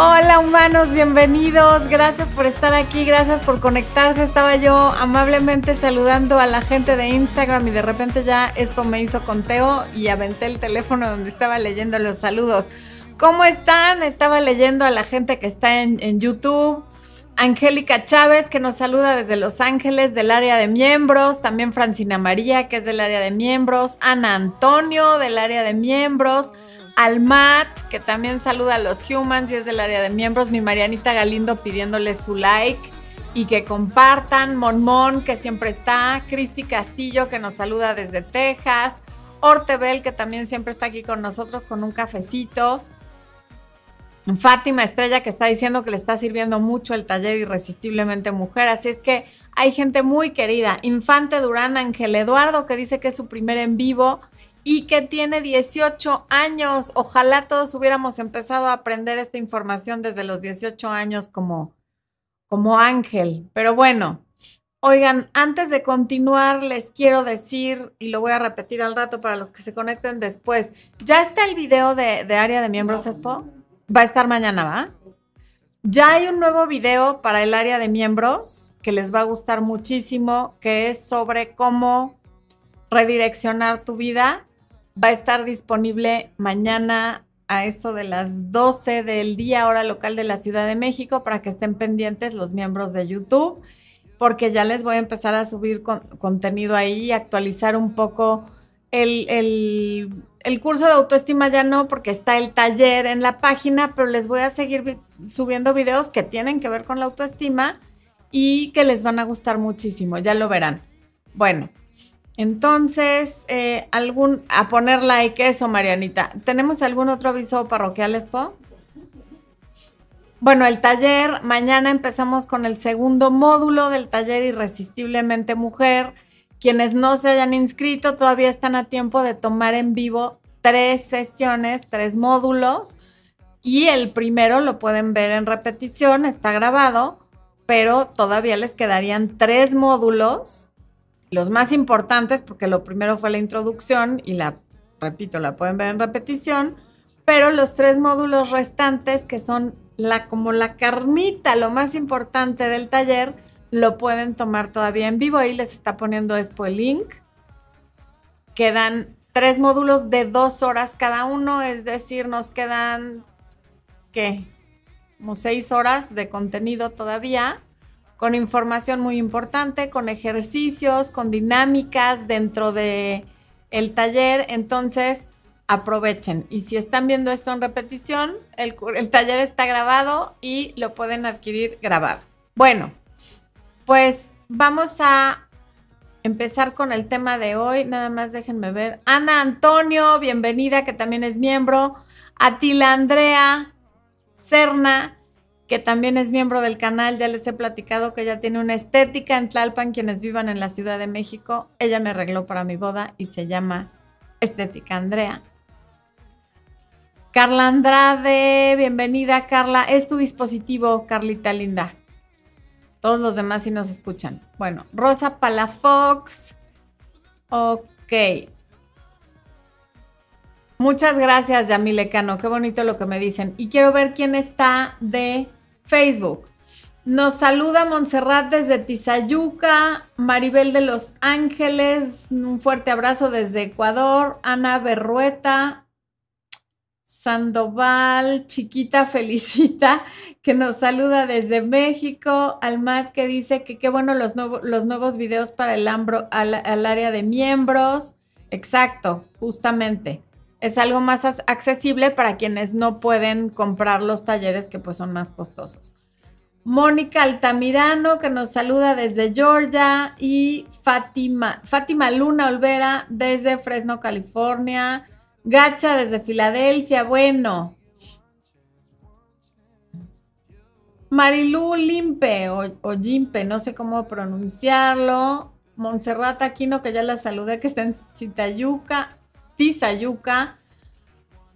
Hola humanos, bienvenidos. Gracias por estar aquí, gracias por conectarse. Estaba yo amablemente saludando a la gente de Instagram y de repente ya esto me hizo conteo y aventé el teléfono donde estaba leyendo los saludos. ¿Cómo están? Estaba leyendo a la gente que está en, YouTube. Angélica Chávez, que nos saluda desde Los Ángeles, del área de miembros. También Francina María, que es del área de miembros. Ana Antonio, del área de miembros. Almat, que también saluda a los humans y es del área de miembros. Mi Marianita Galindo pidiéndoles su like y que compartan. Monmon, que siempre está. Cristi Castillo, que nos saluda desde Texas. Ortebel, que también siempre está aquí con nosotros con un cafecito. Fátima Estrella que está diciendo que le está sirviendo mucho el taller Irresistiblemente Mujer. Así es que hay gente muy querida. Infante Durán Ángel Eduardo que dice que es su primer en vivo y que tiene 18 años. Ojalá todos hubiéramos empezado a aprender esta información desde los 18 años como, como Ángel. Pero bueno, oigan, antes de continuar les quiero decir, y lo voy a repetir al rato para los que se conecten después, ya está el video de, de área de miembros Expo. Va a estar mañana, ¿va? Ya hay un nuevo video para el área de miembros que les va a gustar muchísimo, que es sobre cómo redireccionar tu vida va a estar disponible mañana a eso de las 12 del día, hora local de la Ciudad de México, para que estén pendientes los miembros de YouTube, porque ya les voy a empezar a subir contenido ahí y actualizar un poco el, el, curso de autoestima ya no, porque está el taller en la página, pero les voy a seguir subiendo videos que tienen que ver con la autoestima y que les van a gustar muchísimo, ya lo verán. Bueno, entonces, eh, algún, a poner like eso, Marianita. ¿Tenemos algún otro aviso parroquial, Expo? Bueno, el taller, mañana empezamos con el segundo módulo del taller Irresistiblemente Mujer. Quienes no se hayan inscrito todavía están a tiempo de tomar en vivo tres sesiones, tres módulos. Y el primero lo pueden ver en repetición, está grabado, pero todavía les quedarían tres módulos los más importantes, porque lo primero fue la introducción y la, repito, la pueden ver en repetición, pero los tres módulos restantes, que son la, como la carnita, lo más importante del taller, lo pueden tomar todavía en vivo. Ahí les está poniendo Expo el link. Quedan tres módulos de dos horas cada uno, es decir, nos quedan, ¿qué? Como seis horas de contenido todavía con información muy importante, con ejercicios, con dinámicas dentro de el taller. Entonces, aprovechen. Y si están viendo esto en repetición, el, el taller está grabado y lo pueden adquirir grabado. Bueno, pues vamos a empezar con el tema de hoy. Nada más déjenme ver. Ana Antonio, bienvenida, que también es miembro. Atila Andrea, Serna, que también es miembro del canal. Ya les he platicado que ella tiene una estética en Tlalpan, quienes vivan en la Ciudad de México. Ella me arregló para mi boda y se llama Estética Andrea. Carla Andrade, bienvenida Carla. Es tu dispositivo, Carlita linda. Todos los demás sí nos escuchan. Bueno, Rosa Palafox. Ok. Muchas gracias, Yamile Cano. Qué bonito lo que me dicen. Y quiero ver quién está de Facebook. Nos saluda Montserrat desde Tizayuca, Maribel de Los Ángeles, un fuerte abrazo desde Ecuador, Ana Berrueta, Sandoval, chiquita felicita, que nos saluda desde México, Almat que dice que qué bueno los, los nuevos videos para el al área de miembros. Exacto, justamente es algo más accesible para quienes no pueden comprar los talleres que pues son más costosos. Mónica Altamirano que nos saluda desde Georgia y Fátima, Fátima Luna Olvera desde Fresno, California. Gacha desde Filadelfia, bueno. Marilú Limpe o, o Jimpe, no sé cómo pronunciarlo. Montserrat Aquino, que ya la saludé, que está en Citayuca. Tizayuca.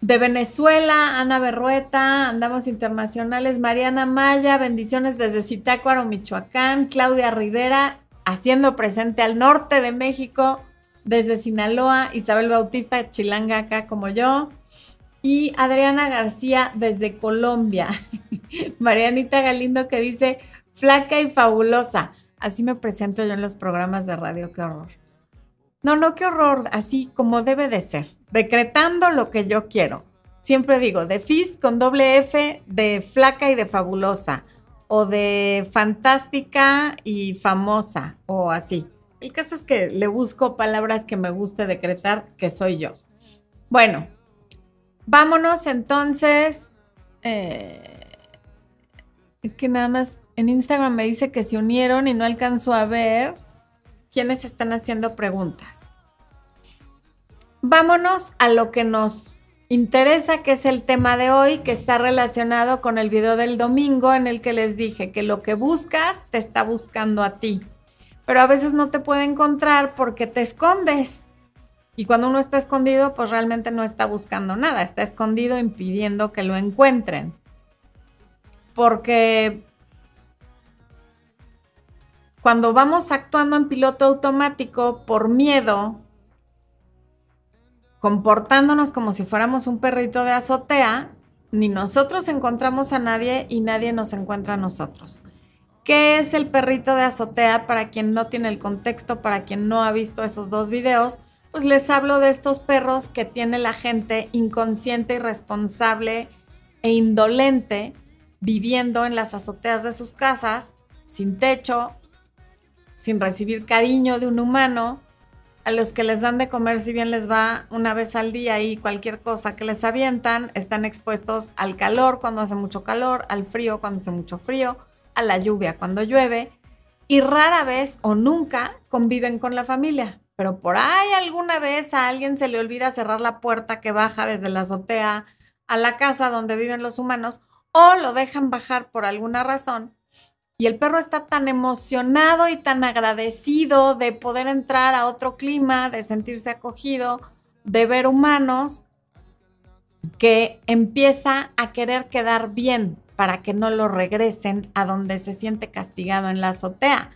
De Venezuela, Ana Berrueta, andamos internacionales, Mariana Maya, bendiciones desde Zitácuaro, Michoacán, Claudia Rivera, haciendo presente al norte de México, desde Sinaloa, Isabel Bautista, Chilanga acá como yo, Y Adriana García desde Colombia. Marianita Galindo que dice, flaca y fabulosa. Así me presento yo en los programas de radio, qué horror. No, no, qué horror, así como debe de ser, decretando lo que yo quiero. Siempre digo, de FIS con doble F, de flaca y de fabulosa, o de fantástica y famosa, o así. El caso es que le busco palabras que me guste decretar, que soy yo. Bueno, vámonos entonces. Eh, es que nada más en Instagram me dice que se unieron y no alcanzó a ver quiénes están haciendo preguntas. Vámonos a lo que nos interesa, que es el tema de hoy, que está relacionado con el video del domingo en el que les dije que lo que buscas te está buscando a ti pero a veces no te puede encontrar porque te escondes. Y cuando uno está escondido, pues realmente no está buscando nada, está escondido impidiendo que lo encuentren. Porque cuando vamos actuando en piloto automático por miedo, comportándonos como si fuéramos un perrito de azotea, ni nosotros encontramos a nadie y nadie nos encuentra a nosotros. ¿Qué es el perrito de azotea? Para quien no tiene el contexto, para quien no ha visto esos dos videos, pues les hablo de estos perros que tiene la gente inconsciente, irresponsable e indolente viviendo en las azoteas de sus casas, sin techo, sin recibir cariño de un humano, a los que les dan de comer si bien les va una vez al día y cualquier cosa que les avientan, están expuestos al calor cuando hace mucho calor, al frío cuando hace mucho frío a la lluvia cuando llueve y rara vez o nunca conviven con la familia. Pero por ahí alguna vez a alguien se le olvida cerrar la puerta que baja desde la azotea a la casa donde viven los humanos o lo dejan bajar por alguna razón. Y el perro está tan emocionado y tan agradecido de poder entrar a otro clima, de sentirse acogido, de ver humanos, que empieza a querer quedar bien para que no lo regresen a donde se siente castigado en la azotea.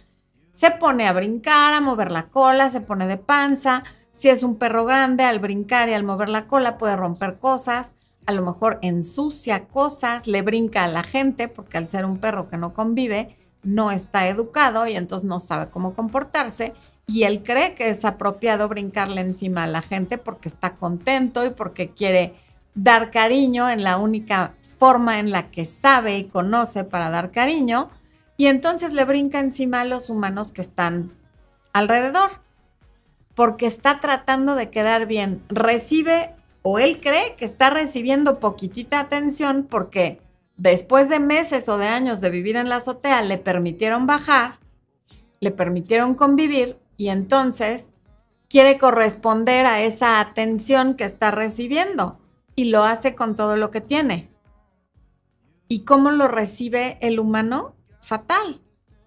Se pone a brincar, a mover la cola, se pone de panza. Si es un perro grande, al brincar y al mover la cola puede romper cosas, a lo mejor ensucia cosas, le brinca a la gente, porque al ser un perro que no convive, no está educado y entonces no sabe cómo comportarse. Y él cree que es apropiado brincarle encima a la gente porque está contento y porque quiere dar cariño en la única forma en la que sabe y conoce para dar cariño y entonces le brinca encima a los humanos que están alrededor, porque está tratando de quedar bien. Recibe o él cree que está recibiendo poquitita atención porque después de meses o de años de vivir en la azotea le permitieron bajar, le permitieron convivir y entonces quiere corresponder a esa atención que está recibiendo y lo hace con todo lo que tiene. ¿Y cómo lo recibe el humano? Fatal.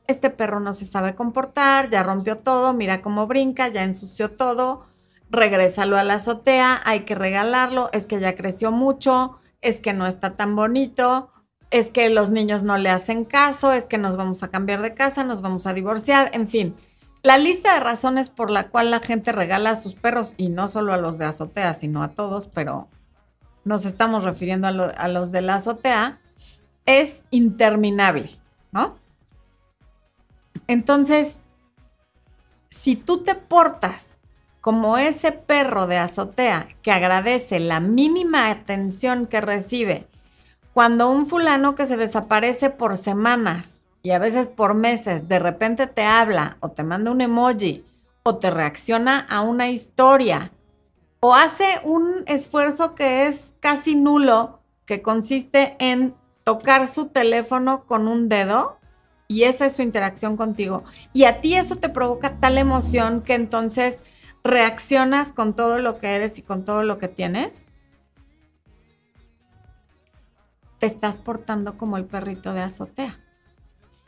Este perro no se sabe comportar, ya rompió todo, mira cómo brinca, ya ensució todo, regrésalo a la azotea, hay que regalarlo, es que ya creció mucho, es que no está tan bonito, es que los niños no le hacen caso, es que nos vamos a cambiar de casa, nos vamos a divorciar, en fin. La lista de razones por la cual la gente regala a sus perros, y no solo a los de azotea, sino a todos, pero nos estamos refiriendo a, a los de la azotea, es interminable, ¿no? Entonces, si tú te portas como ese perro de azotea que agradece la mínima atención que recibe, cuando un fulano que se desaparece por semanas y a veces por meses de repente te habla o te manda un emoji o te reacciona a una historia o hace un esfuerzo que es casi nulo, que consiste en tocar su teléfono con un dedo y esa es su interacción contigo. Y a ti eso te provoca tal emoción que entonces reaccionas con todo lo que eres y con todo lo que tienes. Te estás portando como el perrito de azotea.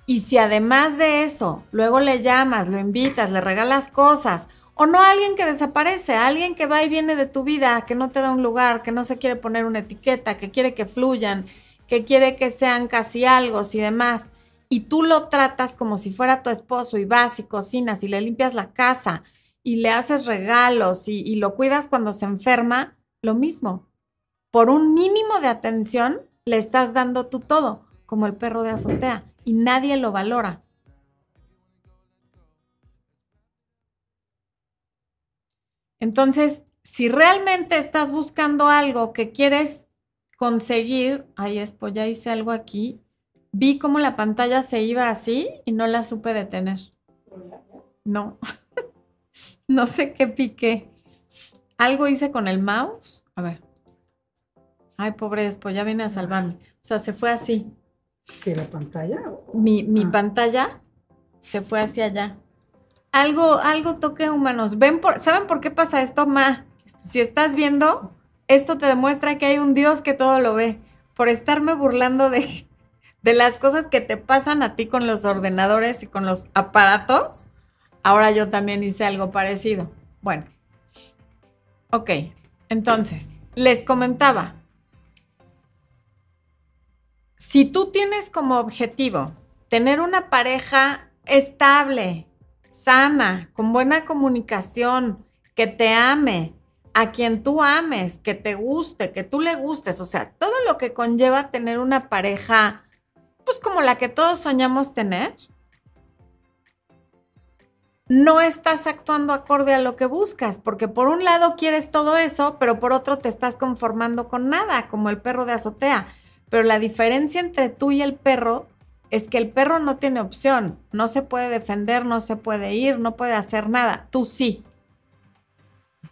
Y si además de eso, luego le llamas, lo invitas, le regalas cosas, o no a alguien que desaparece, a alguien que va y viene de tu vida, que no te da un lugar, que no se quiere poner una etiqueta, que quiere que fluyan, que quiere que sean casi algo y demás, y tú lo tratas como si fuera tu esposo y vas y cocinas y le limpias la casa y le haces regalos y, y lo cuidas cuando se enferma, lo mismo. por un mínimo de atención, le estás dando tú todo, como el perro de azotea, y nadie lo valora. Entonces, si realmente estás buscando algo que quieres conseguir, ay, es, pues ya hice algo aquí, vi cómo la pantalla se iba así y no la supe detener. No, no sé qué piqué. Algo hice con el mouse. A ver. Ay, pobre pues ya viene a salvarme. O sea, se fue así. ¿Que la pantalla? Mi, mi ah. pantalla se fue hacia allá. Algo, algo toque humanos. ¿Ven por, ¿Saben por qué pasa esto, Ma? Si estás viendo, esto te demuestra que hay un Dios que todo lo ve. Por estarme burlando de, de las cosas que te pasan a ti con los ordenadores y con los aparatos, ahora yo también hice algo parecido. Bueno, ok, entonces, les comentaba, si tú tienes como objetivo tener una pareja estable, sana, con buena comunicación, que te ame, a quien tú ames, que te guste, que tú le gustes, o sea, todo lo que conlleva tener una pareja, pues como la que todos soñamos tener, no estás actuando acorde a lo que buscas, porque por un lado quieres todo eso, pero por otro te estás conformando con nada, como el perro de azotea. Pero la diferencia entre tú y el perro es que el perro no tiene opción, no se puede defender, no se puede ir, no puede hacer nada. Tú sí.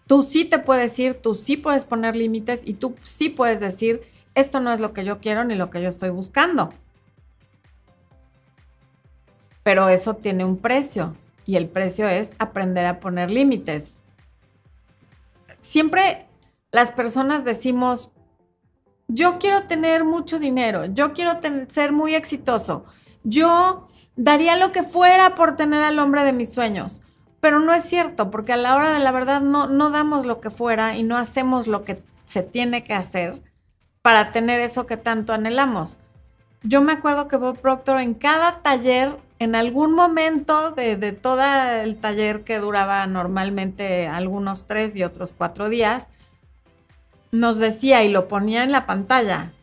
Tú sí te puedes ir, tú sí puedes poner límites y tú sí puedes decir, esto no es lo que yo quiero ni lo que yo estoy buscando. Pero eso tiene un precio y el precio es aprender a poner límites. Siempre las personas decimos, yo quiero tener mucho dinero, yo quiero ser muy exitoso, yo daría lo que fuera por tener al hombre de mis sueños. Pero no es cierto, porque a la hora de la verdad no, no damos lo que fuera y no hacemos lo que se tiene que hacer para tener eso que tanto anhelamos. Yo me acuerdo que Bob Proctor en cada taller, en algún momento de, todo el taller que duraba normalmente algunos tres y otros cuatro días, nos decía y lo ponía en la pantalla.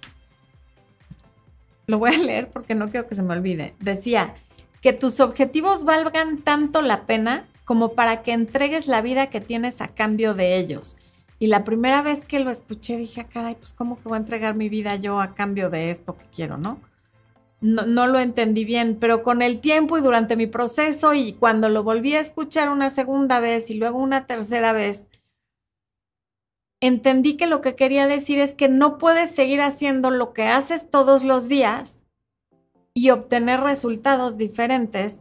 Lo voy a leer porque no quiero que se me olvide. Decía que tus objetivos valgan tanto la pena como para que entregues la vida que tienes a cambio de ellos. Y la primera vez que lo escuché dije, ah, caray, pues cómo que voy a entregar mi vida yo a cambio de esto que quiero, ¿no? No, lo entendí bien, pero con el tiempo y durante mi proceso y cuando lo volví a escuchar una segunda vez y luego una tercera vez, entendí que lo que quería decir es que no puedes seguir haciendo lo que haces todos los días y obtener resultados diferentes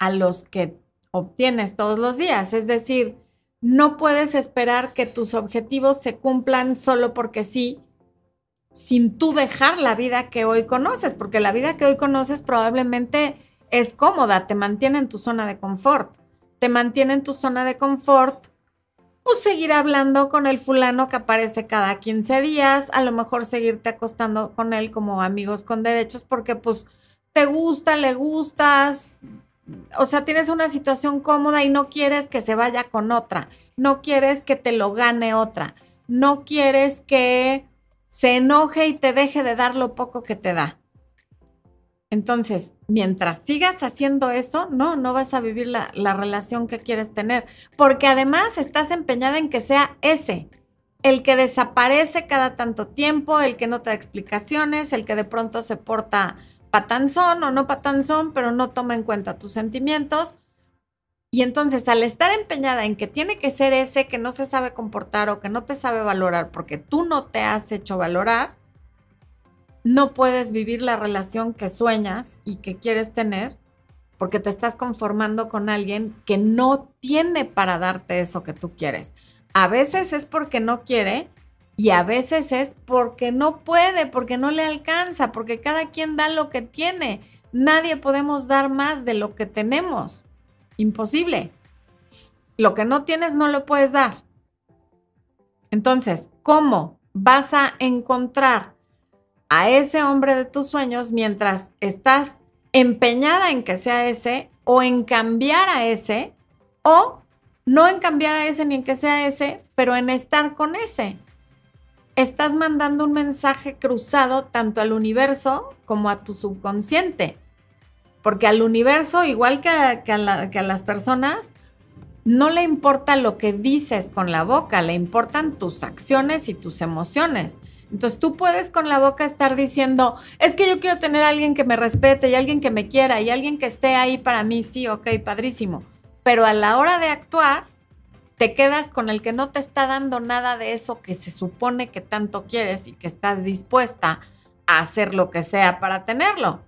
a los que obtienes todos los días. Es decir, no puedes esperar que tus objetivos se cumplan solo porque sí, sin tú dejar la vida que hoy conoces, porque la vida que hoy conoces probablemente es cómoda, te mantiene en tu zona de confort. Te mantiene en tu zona de confort pues seguir hablando con el fulano que aparece cada 15 días, a lo mejor seguirte acostando con él como amigos con derechos porque pues te gusta, le gustas, o sea, tienes una situación cómoda y no quieres que se vaya con otra, no quieres que te lo gane otra, no quieres que se enoje y te deje de dar lo poco que te da. Entonces, mientras sigas haciendo eso, no, no vas a vivir la, relación que quieres tener, porque además estás empeñada en que sea ese, el que desaparece cada tanto tiempo, el que no te da explicaciones, el que de pronto se porta patanzón o no patanzón, pero no toma en cuenta tus sentimientos. Y entonces al estar empeñada en que tiene que ser ese que no se sabe comportar o que no te sabe valorar porque tú no te has hecho valorar, no puedes vivir la relación que sueñas y que quieres tener porque te estás conformando con alguien que no tiene para darte eso que tú quieres. A veces es porque no quiere y a veces es porque no puede, porque no le alcanza, porque cada quien da lo que tiene. Nadie podemos dar más de lo que tenemos. Imposible. Lo que no tienes no lo puedes dar. Entonces, ¿cómo vas a encontrar a ese hombre de tus sueños mientras estás empeñada en que sea ese o en cambiar a ese o no en cambiar a ese ni en que sea ese, pero en estar con ese. estás mandando un mensaje cruzado tanto al universo como a tu subconsciente. Porque al universo, igual que a, las personas, no le importa lo que dices con la boca, le importan tus acciones y tus emociones. Entonces tú puedes con la boca estar diciendo, es que yo quiero tener a alguien que me respete y alguien que me quiera y alguien que esté ahí para mí, sí, ok, padrísimo. Pero a la hora de actuar, te quedas con el que no te está dando nada de eso que se supone que tanto quieres y que estás dispuesta a hacer lo que sea para tenerlo.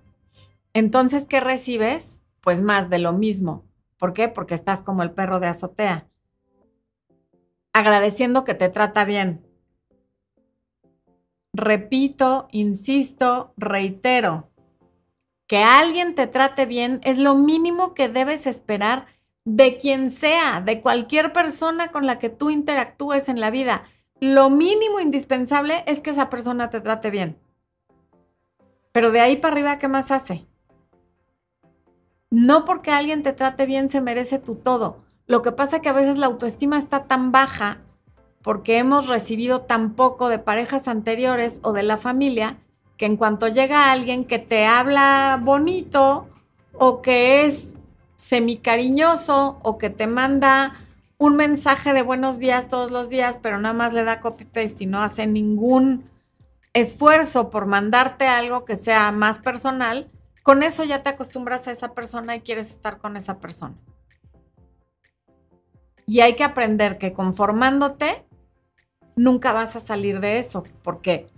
Entonces, ¿qué recibes? Pues más de lo mismo. ¿Por qué? Porque estás como el perro de azotea, agradeciendo que te trata bien, repito, insisto, reitero, que alguien te trate bien es lo mínimo que debes esperar de quien sea, de cualquier persona con la que tú interactúes en la vida. Lo mínimo indispensable es que esa persona te trate bien. Pero de ahí para arriba, ¿qué más hace? No porque alguien te trate bien se merece tu todo. Lo que pasa es que a veces la autoestima está tan baja porque hemos recibido tan poco de parejas anteriores o de la familia que en cuanto llega alguien que te habla bonito o que es semicariñoso o que te manda un mensaje de buenos días todos los días, pero nada más le da copy paste y no hace ningún esfuerzo por mandarte algo que sea más personal, con eso ya te acostumbras a esa persona y quieres estar con esa persona. Y hay que aprender que conformándote nunca vas a salir de eso porque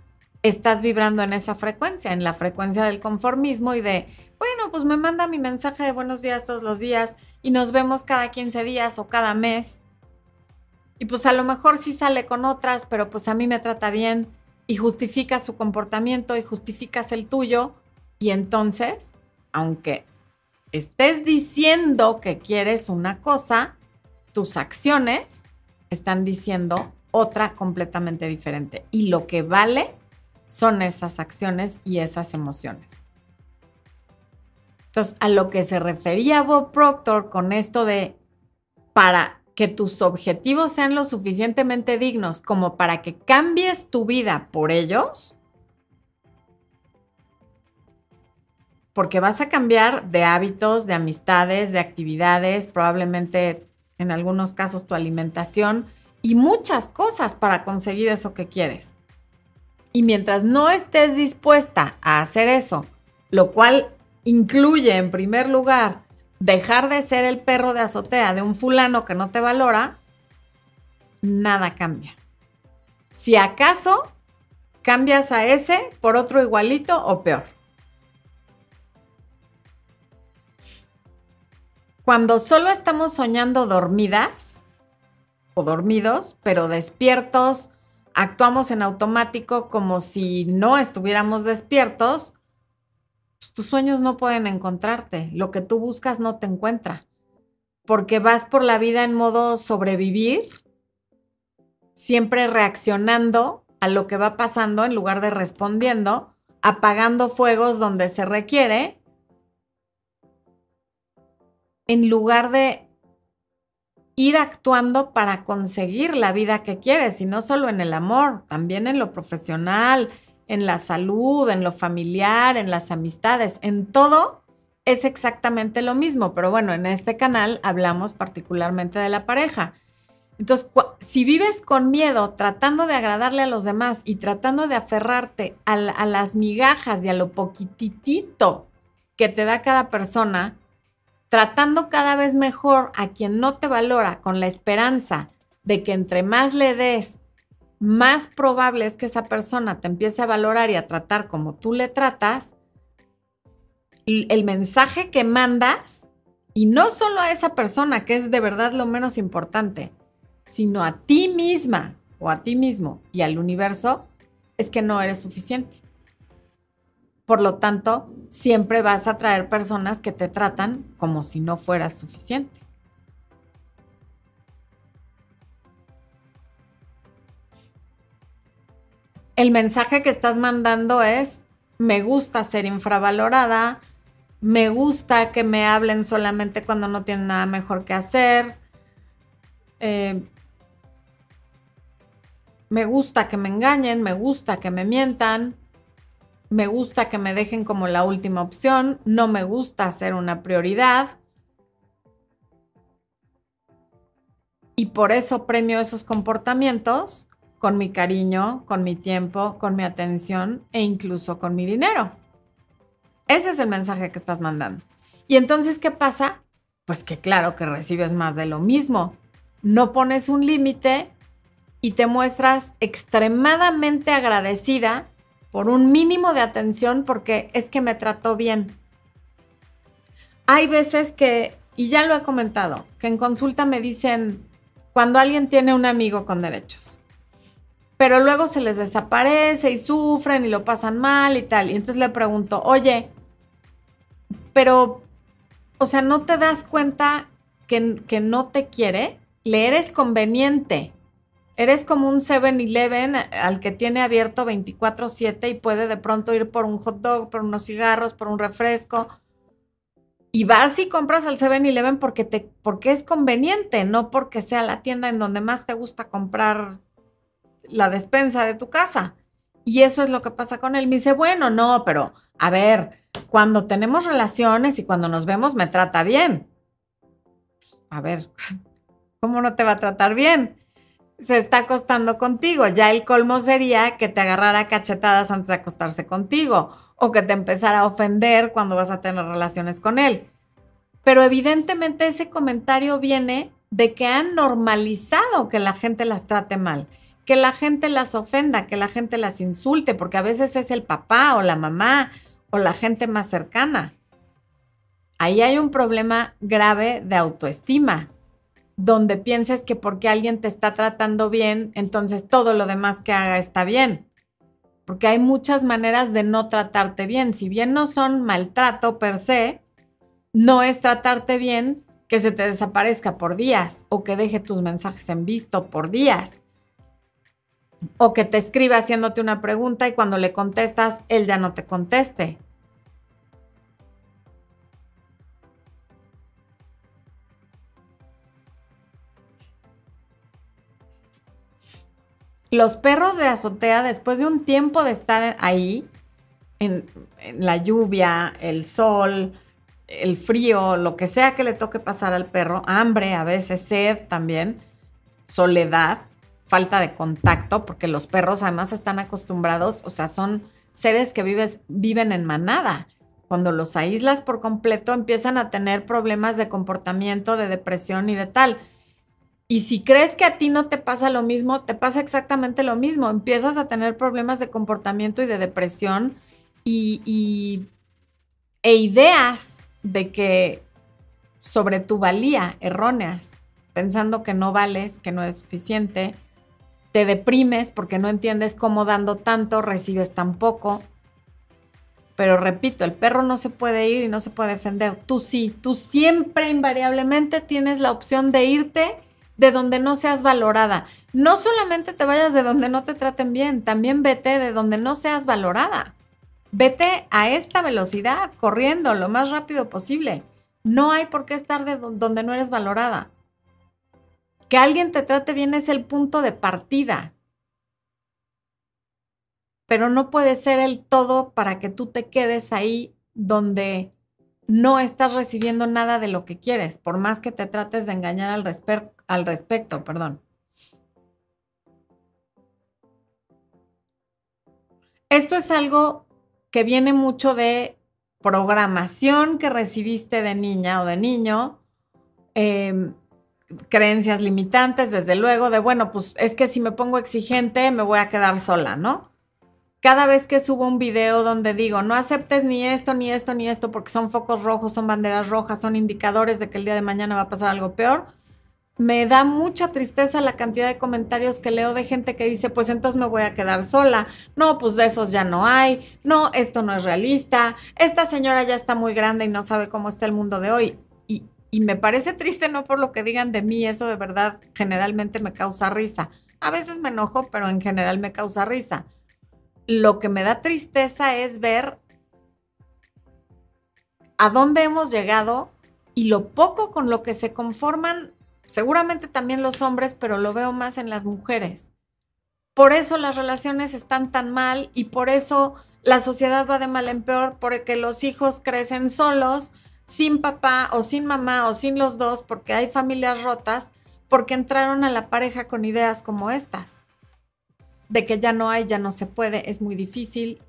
estás vibrando en esa frecuencia, en la frecuencia del conformismo y de, bueno, pues me manda mi mensaje de buenos días todos los días y nos vemos cada 15 días o cada mes. Y pues a lo mejor sí sale con otras, pero pues a mí me trata bien y justificas su comportamiento y justificas el tuyo. Y entonces, aunque estés diciendo que quieres una cosa, tus acciones están diciendo otra completamente diferente. Y lo que vale son esas acciones y esas emociones. Entonces, a lo que se refería Bob Proctor con esto de para que tus objetivos sean lo suficientemente dignos como para que cambies tu vida por ellos, porque vas a cambiar de hábitos, de amistades, de actividades, probablemente en algunos casos tu alimentación, y muchas cosas para conseguir eso que quieres. Y mientras no estés dispuesta a hacer eso, lo cual incluye en primer lugar dejar de ser el perro de azotea de un fulano que no te valora, nada cambia. Si acaso cambias a ese por otro igualito o peor. Cuando solo estamos soñando dormidas, o dormidos, pero despiertos, actuamos en automático como si no estuviéramos despiertos, pues, tus sueños no pueden encontrarte. Lo que tú buscas no te encuentra. Porque vas por la vida en modo sobrevivir, siempre reaccionando a lo que va pasando en lugar de respondiendo, apagando fuegos donde se requiere, en lugar de ir actuando para conseguir la vida que quieres, y no solo en el amor, también en lo profesional, en la salud, en lo familiar, en las amistades, en todo es exactamente lo mismo, pero bueno, en este canal hablamos particularmente de la pareja. Entonces, si vives con miedo, tratando de agradarle a los demás y tratando de aferrarte a, las migajas y a lo poquitito que te da cada persona, tratando cada vez mejor a quien no te valora con la esperanza de que entre más le des, más probable es que esa persona te empiece a valorar y a tratar como tú le tratas, el mensaje que mandas, y no solo a esa persona, que es de verdad lo menos importante, sino a ti misma o a ti mismo y al universo, es que no eres suficiente. Por lo tanto, siempre vas a traer personas que te tratan como si no fueras suficiente. El mensaje que estás mandando es, me gusta ser infravalorada, me gusta que me hablen solamente cuando no tienen nada mejor que hacer. Eh, me gusta que me engañen, me gusta que me mientan, me gusta que me dejen como la última opción, no me gusta ser una prioridad. Y por eso premio esos comportamientos con mi cariño, con mi tiempo, con mi atención e incluso con mi dinero. Ese es el mensaje que estás mandando. Y entonces, ¿qué pasa? Pues que claro que recibes más de lo mismo. No pones un límite y te muestras extremadamente agradecida por un mínimo de atención porque es que me trató bien. Hay veces que, y ya lo he comentado, que en consulta me dicen cuando alguien tiene un amigo con derechos, pero luego se les desaparece y sufren y lo pasan mal y tal. Y entonces le pregunto, oye, pero, o sea, ¿no te das cuenta que, que no te quiere? Le eres conveniente. Eres como un 7-Eleven al que tiene abierto 24/7 y puede de pronto ir por un hot dog, por unos cigarros, por un refresco. Y vas y compras al 7-Eleven porque, te, porque es conveniente, no porque sea la tienda en donde más te gusta comprar la despensa de tu casa. Y eso es lo que pasa con él. Me dice, bueno, no, pero a ver, cuando tenemos relaciones y cuando nos vemos me trata bien. A ver, ¿cómo no te va a tratar bien? Se está acostando contigo. Ya el colmo sería que te agarrara cachetadas antes de acostarse contigo o que te empezara a ofender cuando vas a tener relaciones con él. Pero evidentemente ese comentario viene de que han normalizado que la gente las trate mal que la gente las ofenda, que la gente las insulte, porque a veces es el papá o la mamá o la gente más cercana. Ahí hay un problema grave de autoestima, donde pienses que porque alguien te está tratando bien, entonces todo lo demás que haga está bien. Porque hay muchas maneras de no tratarte bien. Si bien no son maltrato per se, no es tratarte bien que se te desaparezca por días o que deje tus mensajes en visto por días o que te escriba haciéndote una pregunta y cuando le contestas, él ya no te conteste. Los perros de azotea, después de un tiempo de estar ahí, en, la lluvia, el sol, el frío, lo que sea que le toque pasar al perro, hambre, a veces sed también, soledad, falta de contacto, porque los perros además están acostumbrados, o sea, son seres que vives, viven en manada. Cuando los aíslas por completo, empiezan a tener problemas de comportamiento, de depresión y de tal. Y si crees que a ti no te pasa lo mismo, te pasa exactamente lo mismo. Empiezas a tener problemas de comportamiento y de depresión y, e ideas de que sobre tu valía erróneas, pensando que no vales, que no es suficiente, te deprimes porque no entiendes cómo dando tanto recibes tan poco. Pero repito, el perro no se puede ir y no se puede defender. Tú sí, tú siempre invariablemente tienes la opción de irte de donde no seas valorada. No solamente te vayas de donde no te traten bien, también vete de donde no seas valorada. Vete a esta velocidad, corriendo lo más rápido posible. No hay por qué estar de donde no eres valorada. Que alguien te trate bien es el punto de partida. Pero no puede ser el todo para que tú te quedes ahí donde no estás recibiendo nada de lo que quieres, por más que te trates de engañar al, al respecto, perdón. Esto es algo que viene mucho de programación que recibiste de niña o de niño, eh, creencias limitantes, desde luego, de bueno, pues es que si me pongo exigente me voy a quedar sola, ¿no? Cada vez que subo un video donde digo, no aceptes ni esto, ni esto, ni esto, porque son focos rojos, son banderas rojas, son indicadores de que el día de mañana va a pasar algo peor, me da mucha tristeza la cantidad de comentarios que leo de gente que dice, pues entonces me voy a quedar sola, no, pues de esos ya no hay, no, esto no es realista, esta señora ya está muy grande y no sabe cómo está el mundo de hoy. Y me parece triste no por lo que digan de mí, eso de verdad generalmente me causa risa. A veces me enojo, pero en general me causa risa. Lo que me da tristeza es ver a dónde hemos llegado y lo poco con lo que se conforman, seguramente también los hombres, pero lo veo más en las mujeres. Por eso las relaciones están tan mal y por eso la sociedad va de mal en peor, porque los hijos crecen solos, sin papá o sin mamá o sin los dos, porque hay familias rotas, porque entraron a la pareja con ideas como estas, de que ya no hay, ya no se puede, es muy difícil,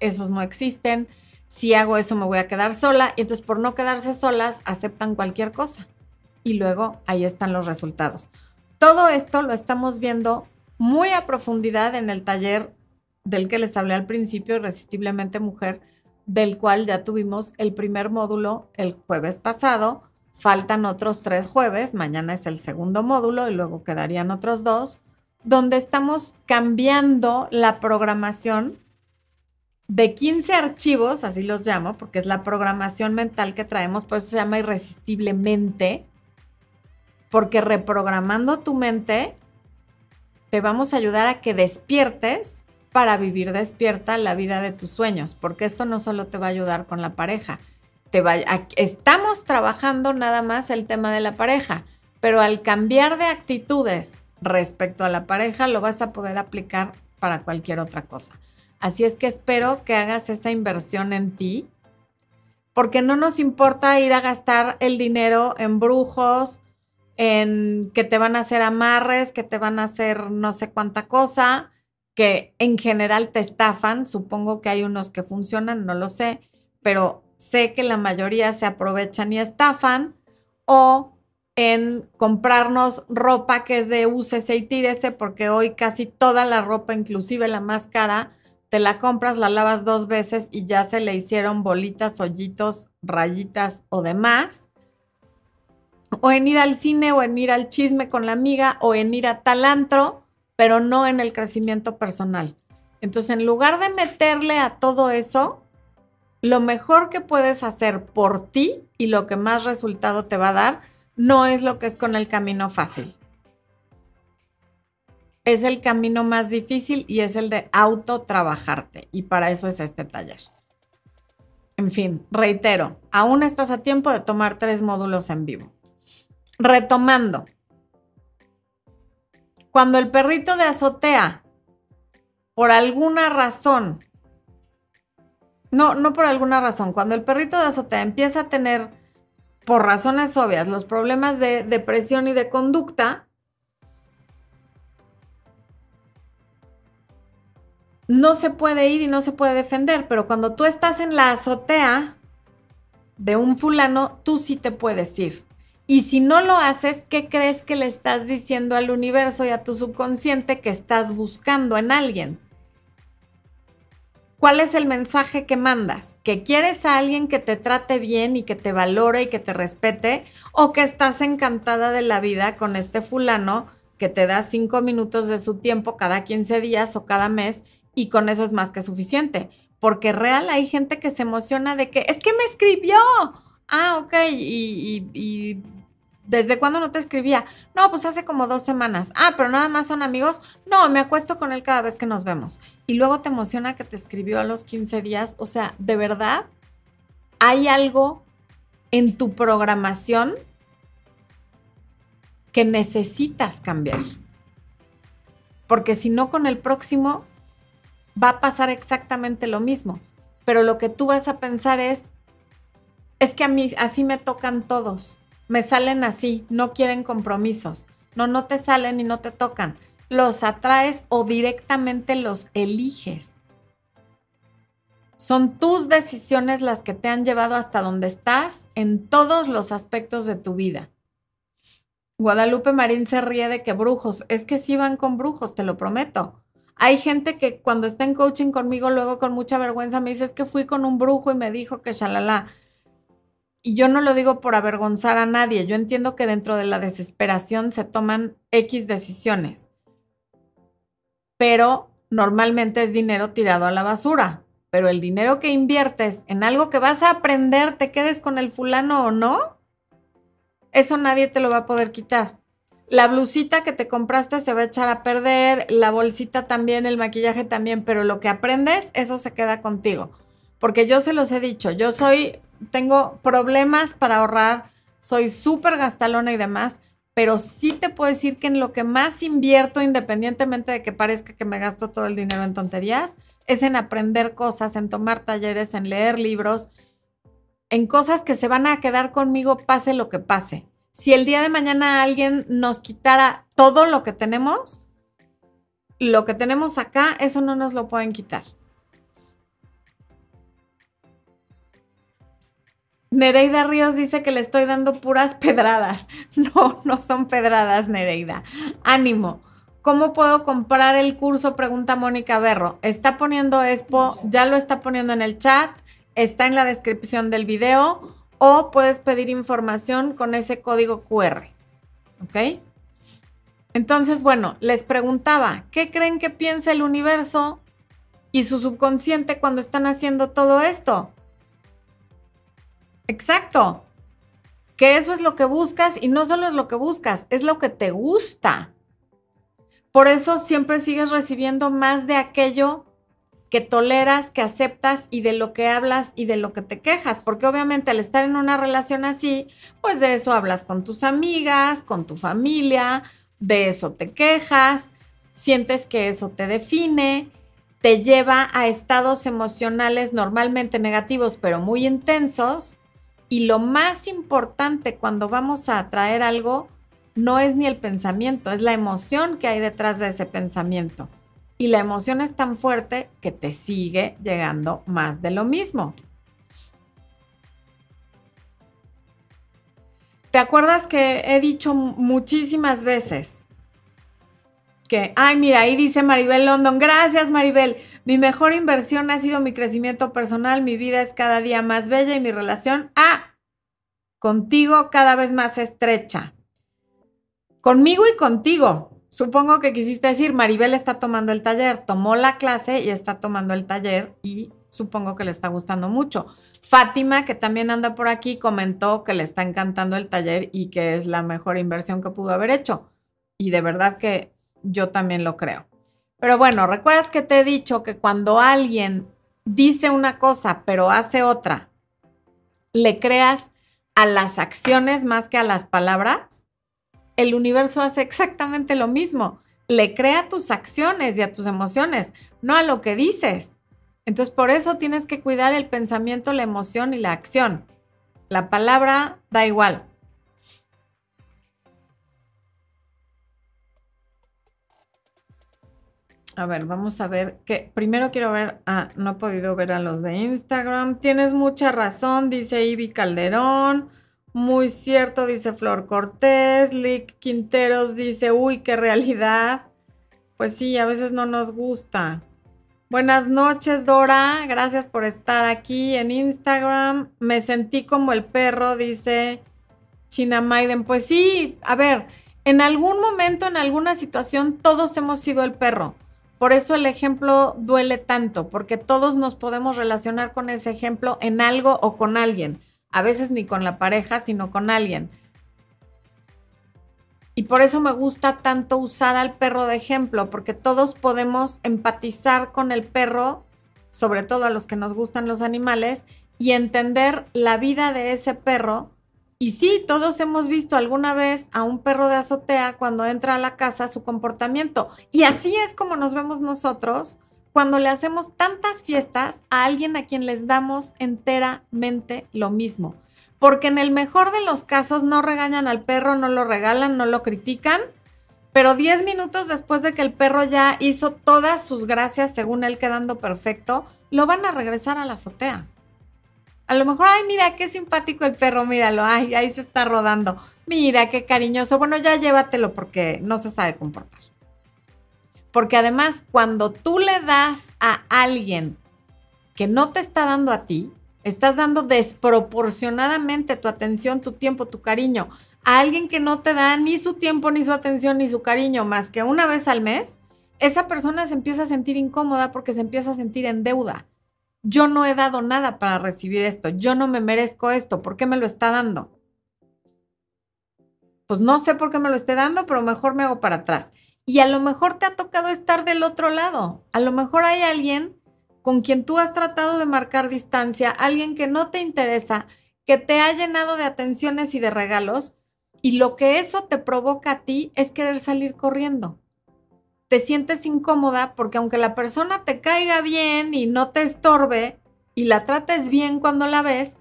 esos no existen, si hago eso me voy a quedar sola, y entonces por no quedarse solas aceptan cualquier cosa. Y luego ahí están los resultados. Todo esto lo estamos viendo muy a profundidad en el taller del que les hablé al principio, Irresistiblemente Mujer, del cual ya tuvimos el primer módulo el jueves pasado. Faltan otros tres jueves, mañana es el segundo módulo y luego quedarían otros dos, donde estamos cambiando la programación de 15 archivos, así los llamo, porque es la programación mental que traemos, por eso se llama irresistiblemente, porque reprogramando tu mente te vamos a ayudar a que despiertes para vivir despierta la vida de tus sueños, porque esto no solo te va a ayudar con la pareja, te va, estamos trabajando nada más el tema de la pareja, pero al cambiar de actitudes respecto a la pareja, lo vas a poder aplicar para cualquier otra cosa. Así es que espero que hagas esa inversión en ti, porque no nos importa ir a gastar el dinero en brujos, en que te van a hacer amarres, que te van a hacer no sé cuánta cosa, que en general te estafan. Supongo que hay unos que funcionan, no lo sé, pero sé que la mayoría se aprovechan y estafan. O en comprarnos ropa que es de úsese y tírese, porque hoy casi toda la ropa, inclusive la más cara, te la compras, la lavas dos veces y ya se le hicieron bolitas, hoyitos, rayitas o demás. O en ir al cine o en ir al chisme con la amiga o en ir a talantro pero no en el crecimiento personal. Entonces, en lugar de meterle a todo eso, lo mejor que puedes hacer por ti y lo que más resultado te va a dar, no es lo que es con el camino fácil. Es el camino más difícil y es el de autotrabajarte. Y para eso es este taller. En fin, reitero, aún estás a tiempo de tomar tres módulos en vivo. Retomando, cuando el perrito de azotea, por alguna razón, no, no por alguna razón, cuando el perrito de azotea empieza a tener, por razones obvias, los problemas de depresión y de conducta, no se puede ir y no se puede defender, pero cuando tú estás en la azotea de un fulano, tú sí te puedes ir. Y si no lo haces, ¿qué crees que le estás diciendo al universo y a tu subconsciente que estás buscando en alguien? ¿Cuál es el mensaje que mandas? ¿Que quieres a alguien que te trate bien y que te valore y que te respete? ¿O que estás encantada de la vida con este fulano que te da cinco minutos de su tiempo cada 15 días o cada mes y con eso es más que suficiente? Porque real hay gente que se emociona de que es que me escribió Ah, ok, y, ¿desde cuándo no te escribía? No, pues hace como dos semanas. Ah, pero nada más son amigos. No, me acuesto con él cada vez que nos vemos. Y luego te emociona que te escribió a los 15 días. O sea, de verdad, hay algo en tu programación que necesitas cambiar. Porque si no, con el próximo va a pasar exactamente lo mismo. Pero lo que tú vas a pensar es, es que a mí así me tocan todos. Me salen así, no quieren compromisos. No, no te salen y no te tocan. Los atraes o directamente los eliges. Son tus decisiones las que te han llevado hasta donde estás en todos los aspectos de tu vida. Guadalupe Marín se ríe de que brujos, es que sí van con brujos, te lo prometo. Hay gente que cuando está en coaching conmigo, luego con mucha vergüenza me dice, es que fui con un brujo y me dijo que shalala y yo no lo digo por avergonzar a nadie, yo entiendo que dentro de la desesperación se toman X decisiones, pero normalmente es dinero tirado a la basura, pero el dinero que inviertes en algo que vas a aprender, te quedes con el fulano o no, eso nadie te lo va a poder quitar. La blusita que te compraste se va a echar a perder, la bolsita también, el maquillaje también, pero lo que aprendes, eso se queda contigo. Porque yo se los he dicho, yo soy tengo problemas para ahorrar, soy súper gastalona y demás, pero sí te puedo decir que en lo que más invierto, independientemente de que parezca que me gasto todo el dinero en tonterías, es en aprender cosas, en tomar talleres, en leer libros, en cosas que se van a quedar conmigo pase lo que pase. Si el día de mañana alguien nos quitara todo lo que tenemos, lo que tenemos acá, eso no nos lo pueden quitar. Nereida Ríos dice que le estoy dando puras pedradas. No, no son pedradas, Nereida. Ánimo. ¿Cómo puedo comprar el curso? Pregunta Mónica Berro. Está poniendo Expo, ya lo está poniendo en el chat, está en la descripción del video o puedes pedir información con ese código QR. ¿Ok? Entonces, bueno, les preguntaba, ¿qué creen que piensa el universo y su subconsciente cuando están haciendo todo esto? Exacto. Que eso es lo que buscas y no solo es lo que buscas, es lo que te gusta. Por eso siempre sigues recibiendo más de aquello que toleras, que aceptas y de lo que hablas y de lo que te quejas, porque obviamente al estar en una relación así, pues de eso hablas con tus amigas, con tu familia, de eso te quejas, sientes que eso te define, te lleva a estados emocionales normalmente negativos, pero muy intensos. Y lo más importante cuando vamos a atraer algo no es ni el pensamiento, es la emoción que hay detrás de ese pensamiento. Y la emoción es tan fuerte que te sigue llegando más de lo mismo. ¿Te acuerdas que he dicho muchísimas veces ay, mira, ahí dice Maribel London, gracias Maribel, mi mejor inversión ha sido mi crecimiento personal, mi vida es cada día más bella y mi relación, ah, contigo cada vez más estrecha. Conmigo y contigo. Supongo que quisiste decir, Maribel está tomando el taller, tomó la clase y está tomando el taller y supongo que le está gustando mucho. Fátima, que también anda por aquí, comentó que le está encantando el taller y que es la mejor inversión que pudo haber hecho. Y de verdad que yo también lo creo. Pero bueno, recuerdas que te he dicho que cuando alguien dice una cosa pero hace otra, le creas a las acciones más que a las palabras. El universo hace exactamente lo mismo. Le crea a tus acciones y a tus emociones, no a lo que dices. Entonces, por eso tienes que cuidar el pensamiento, la emoción y la acción. La palabra da igual. A ver, vamos a ver que primero quiero ver, ah, no he podido ver a los de Instagram. Tienes mucha razón, dice Ivy Calderón. Muy cierto, dice Flor Cortés. Lick Quinteros dice, uy, qué realidad. Pues sí, a veces no nos gusta. Buenas noches, Dora. Gracias por estar aquí en Instagram. Me sentí como el perro, dice China Maiden. Pues sí, a ver, en algún momento, en alguna situación, todos hemos sido el perro. Por eso el ejemplo duele tanto, porque todos nos podemos relacionar con ese ejemplo en algo o con alguien. A veces ni con la pareja, sino con alguien. Y por eso me gusta tanto usar al perro de ejemplo, porque todos podemos empatizar con el perro, sobre todo a los que nos gustan los animales, y entender la vida de ese perro. Y sí, todos hemos visto alguna vez a un perro de azotea cuando entra a la casa su comportamiento. Y así es como nos vemos nosotros cuando le hacemos tantas fiestas a alguien a quien les damos enteramente lo mismo porque en el mejor de los casos no regañan al perro, no lo regalan, no lo critican, pero 10 minutos después de que el perro ya hizo todas sus gracias, según él quedando perfecto, lo van a regresar a la azotea. A lo mejor, ay, mira, qué simpático el perro, míralo, ay, ahí se está rodando. Mira, qué cariñoso. Bueno, ya llévatelo porque no se sabe comportar. Porque además, cuando tú le das a alguien que no te está dando a ti, Estás dando desproporcionadamente tu atención, tu tiempo, tu cariño a alguien que no te da ni su tiempo, ni su atención, ni su cariño más que una vez al mes. Esa persona se empieza a sentir incómoda porque se empieza a sentir en deuda. Yo no he dado nada para recibir esto. Yo no me merezco esto. ¿Por qué me lo está dando? Pues no sé por qué me lo esté dando, pero mejor me hago para atrás. Y a lo mejor te ha tocado estar del otro lado. A lo mejor hay alguien con quien tú has tratado de marcar distancia, alguien que no te interesa, que te ha llenado de atenciones y de regalos Y lo que eso te provoca a ti es querer salir corriendo. Te sientes incómoda porque aunque la persona te caiga bien y no te estorbe y la trates bien cuando la ves,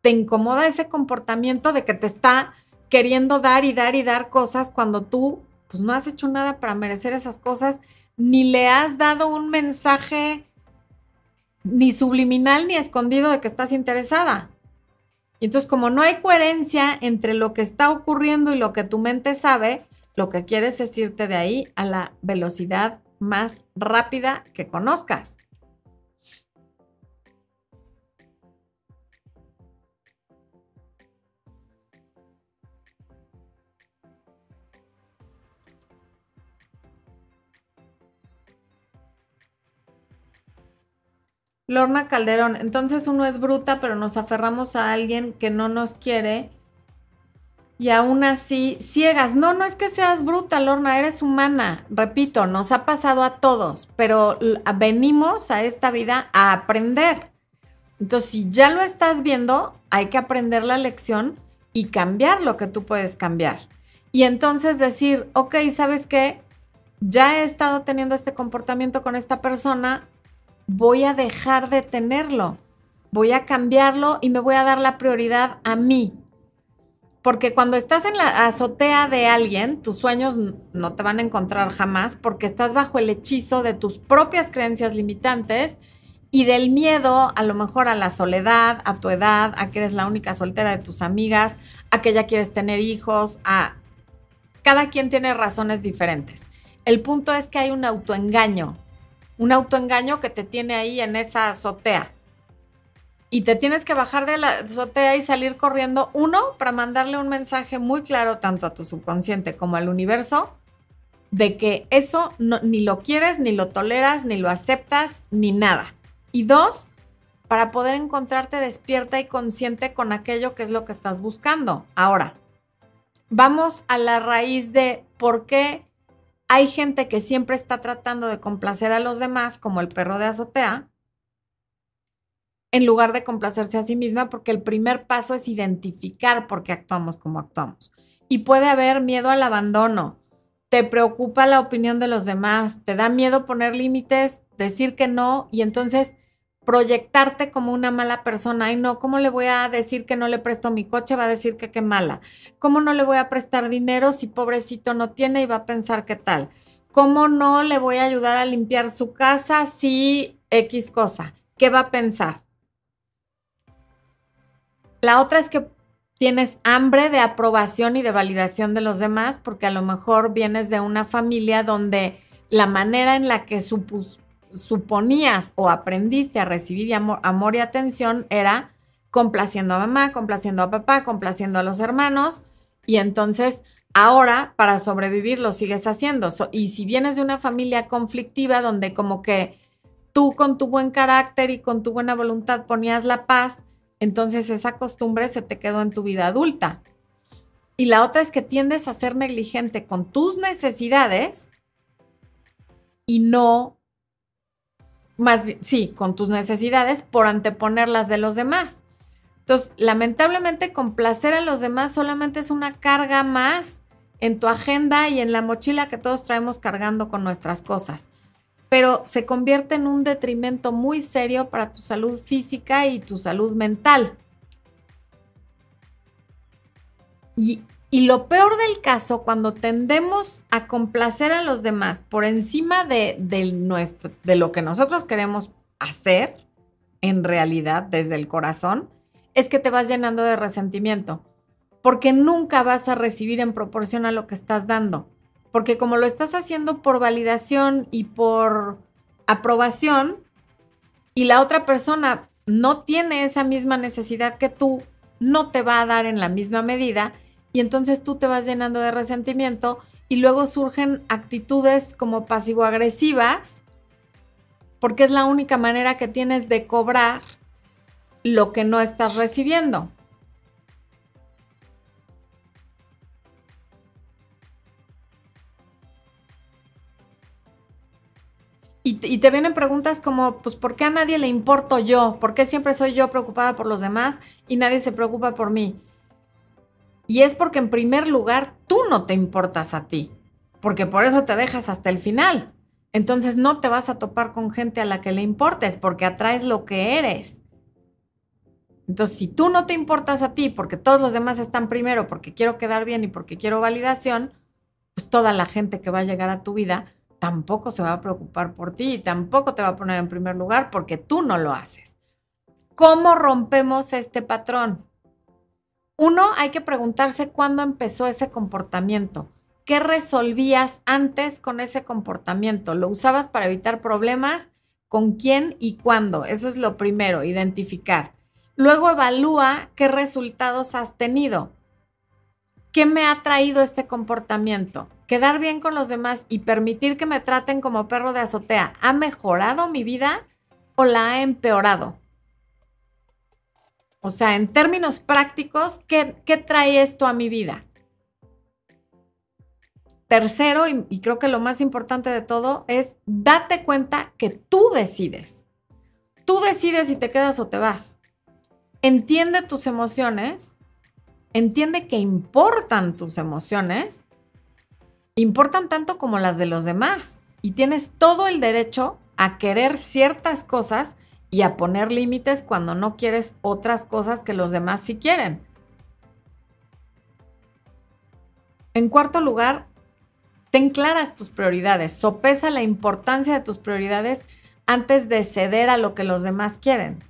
te incomoda ese comportamiento de que te está queriendo dar y dar y dar cosas cuando tú pues no has hecho nada para merecer esas cosas, ni le has dado un mensaje ni subliminal ni escondido de que estás interesada. Y entonces como no hay coherencia entre lo que está ocurriendo y lo que tu mente sabe, lo que quieres es irte de ahí a la velocidad más rápida que conozcas. Lorna Calderón, entonces uno es bruta, pero nos aferramos a alguien que no nos quiere y aún así ciegas. No, no es que seas bruta, Lorna, eres humana. Repito, nos ha pasado a todos, pero venimos a esta vida a aprender. Entonces, si ya lo estás viendo, hay que aprender la lección y cambiar lo que tú puedes cambiar. Y entonces decir, ok, ¿sabes qué? Ya he estado teniendo este comportamiento con esta persona, voy a dejar de tenerlo, voy a cambiarlo y me voy a dar la prioridad a mí. Porque cuando estás en la azotea de alguien, tus sueños no te van a encontrar jamás porque estás bajo el hechizo de tus propias creencias limitantes y del miedo a lo mejor a la soledad, a tu edad, a que eres la única soltera de tus amigas, a que ya quieres tener hijos, a... Cada quien tiene razones diferentes. El punto es que hay un autoengaño un autoengaño que te tiene ahí en esa azotea. Y te tienes que bajar de la azotea y salir corriendo, uno, para mandarle un mensaje muy claro tanto a tu subconsciente como al universo, de que eso ni lo quieres, ni lo toleras, ni lo aceptas, ni nada. Y dos, para poder encontrarte despierta y consciente con aquello que es lo que estás buscando. Ahora, vamos a la raíz de por qué hay gente que siempre está tratando de complacer a los demás, como el perro de azotea, en lugar de complacerse a sí misma, porque el primer paso es identificar por qué actuamos como actuamos. Y puede haber miedo al abandono, te preocupa la opinión de los demás, te da miedo poner límites, decir que no, y entonces proyectarte como una mala persona. Ay, no, ¿cómo le voy a decir que no le presto mi coche? Va a decir que qué mala. ¿Cómo no le voy a prestar dinero si pobrecito no tiene y va a pensar qué tal? ¿Cómo no le voy a ayudar a limpiar su casa si X cosa? ¿Qué va a pensar? La otra es que tienes hambre de aprobación y de validación de los demás porque a lo mejor vienes de una familia donde la manera en la que supus suponías o aprendiste a recibir amor, y atención era complaciendo a mamá, complaciendo a papá, complaciendo a los hermanos. Y entonces ahora para sobrevivir lo sigues haciendo. y si vienes de una familia conflictiva donde como que tú con tu buen carácter y con tu buena voluntad ponías la paz, entonces esa costumbre se te quedó en tu vida adulta. Y la otra es que tiendes a ser negligente con tus necesidades y no más bien, sí, con tus necesidades por anteponer las de los demás. Entonces, lamentablemente, complacer a los demás solamente es una carga más en tu agenda y en la mochila que todos traemos cargando con nuestras cosas. Pero se convierte en un detrimento muy serio para tu salud física y tu salud mental. Y y lo peor del caso, cuando tendemos a complacer a los demás por encima de, nuestro, de lo que nosotros queremos hacer, en realidad, desde el corazón, es que te vas llenando de resentimiento, porque nunca vas a recibir en proporción a lo que estás dando, porque como lo estás haciendo por validación y por aprobación, y la otra persona no tiene esa misma necesidad que tú, no te va a dar en la misma medida, y entonces tú te vas llenando de resentimiento y luego surgen actitudes como pasivo-agresivas porque es la única manera que tienes de cobrar lo que no estás recibiendo. Y te, vienen preguntas como, pues, ¿por qué a nadie le importo yo? ¿Por qué siempre soy yo preocupada por los demás y nadie se preocupa por mí? Y es porque en primer lugar tú no te importas a ti, porque por eso te dejas hasta el final. Entonces no te vas a topar con gente a la que le importes porque atraes lo que eres. Entonces, si tú no te importas a ti porque todos los demás están primero, porque quiero quedar bien y porque quiero validación, pues toda la gente que va a llegar a tu vida tampoco se va a preocupar por ti y tampoco te va a poner en primer lugar porque tú no lo haces. ¿Cómo rompemos este patrón? Uno, hay que preguntarse cuándo empezó ese comportamiento. ¿Qué resolvías antes con ese comportamiento? ¿Lo usabas para evitar problemas? ¿Con quién y cuándo? Eso es lo primero, identificar. Luego evalúa qué resultados has tenido. ¿Qué me ha traído este comportamiento? Quedar bien con los demás y permitir que me traten como perro de azotea, ¿ha mejorado mi vida o la ha empeorado? O sea, en términos prácticos, ¿qué, trae esto a mi vida? Tercero, y, creo que lo más importante de todo, es date cuenta que tú decides. Tú decides si te quedas o te vas. Entiende tus emociones, entiende que importan tus emociones, importan tanto como las de los demás. Y tienes todo el derecho a querer ciertas cosas y a poner límites cuando no quieres otras cosas que los demás sí quieren. En cuarto lugar, ten claras tus prioridades, sopesa la importancia de tus prioridades antes de ceder a lo que los demás quieren.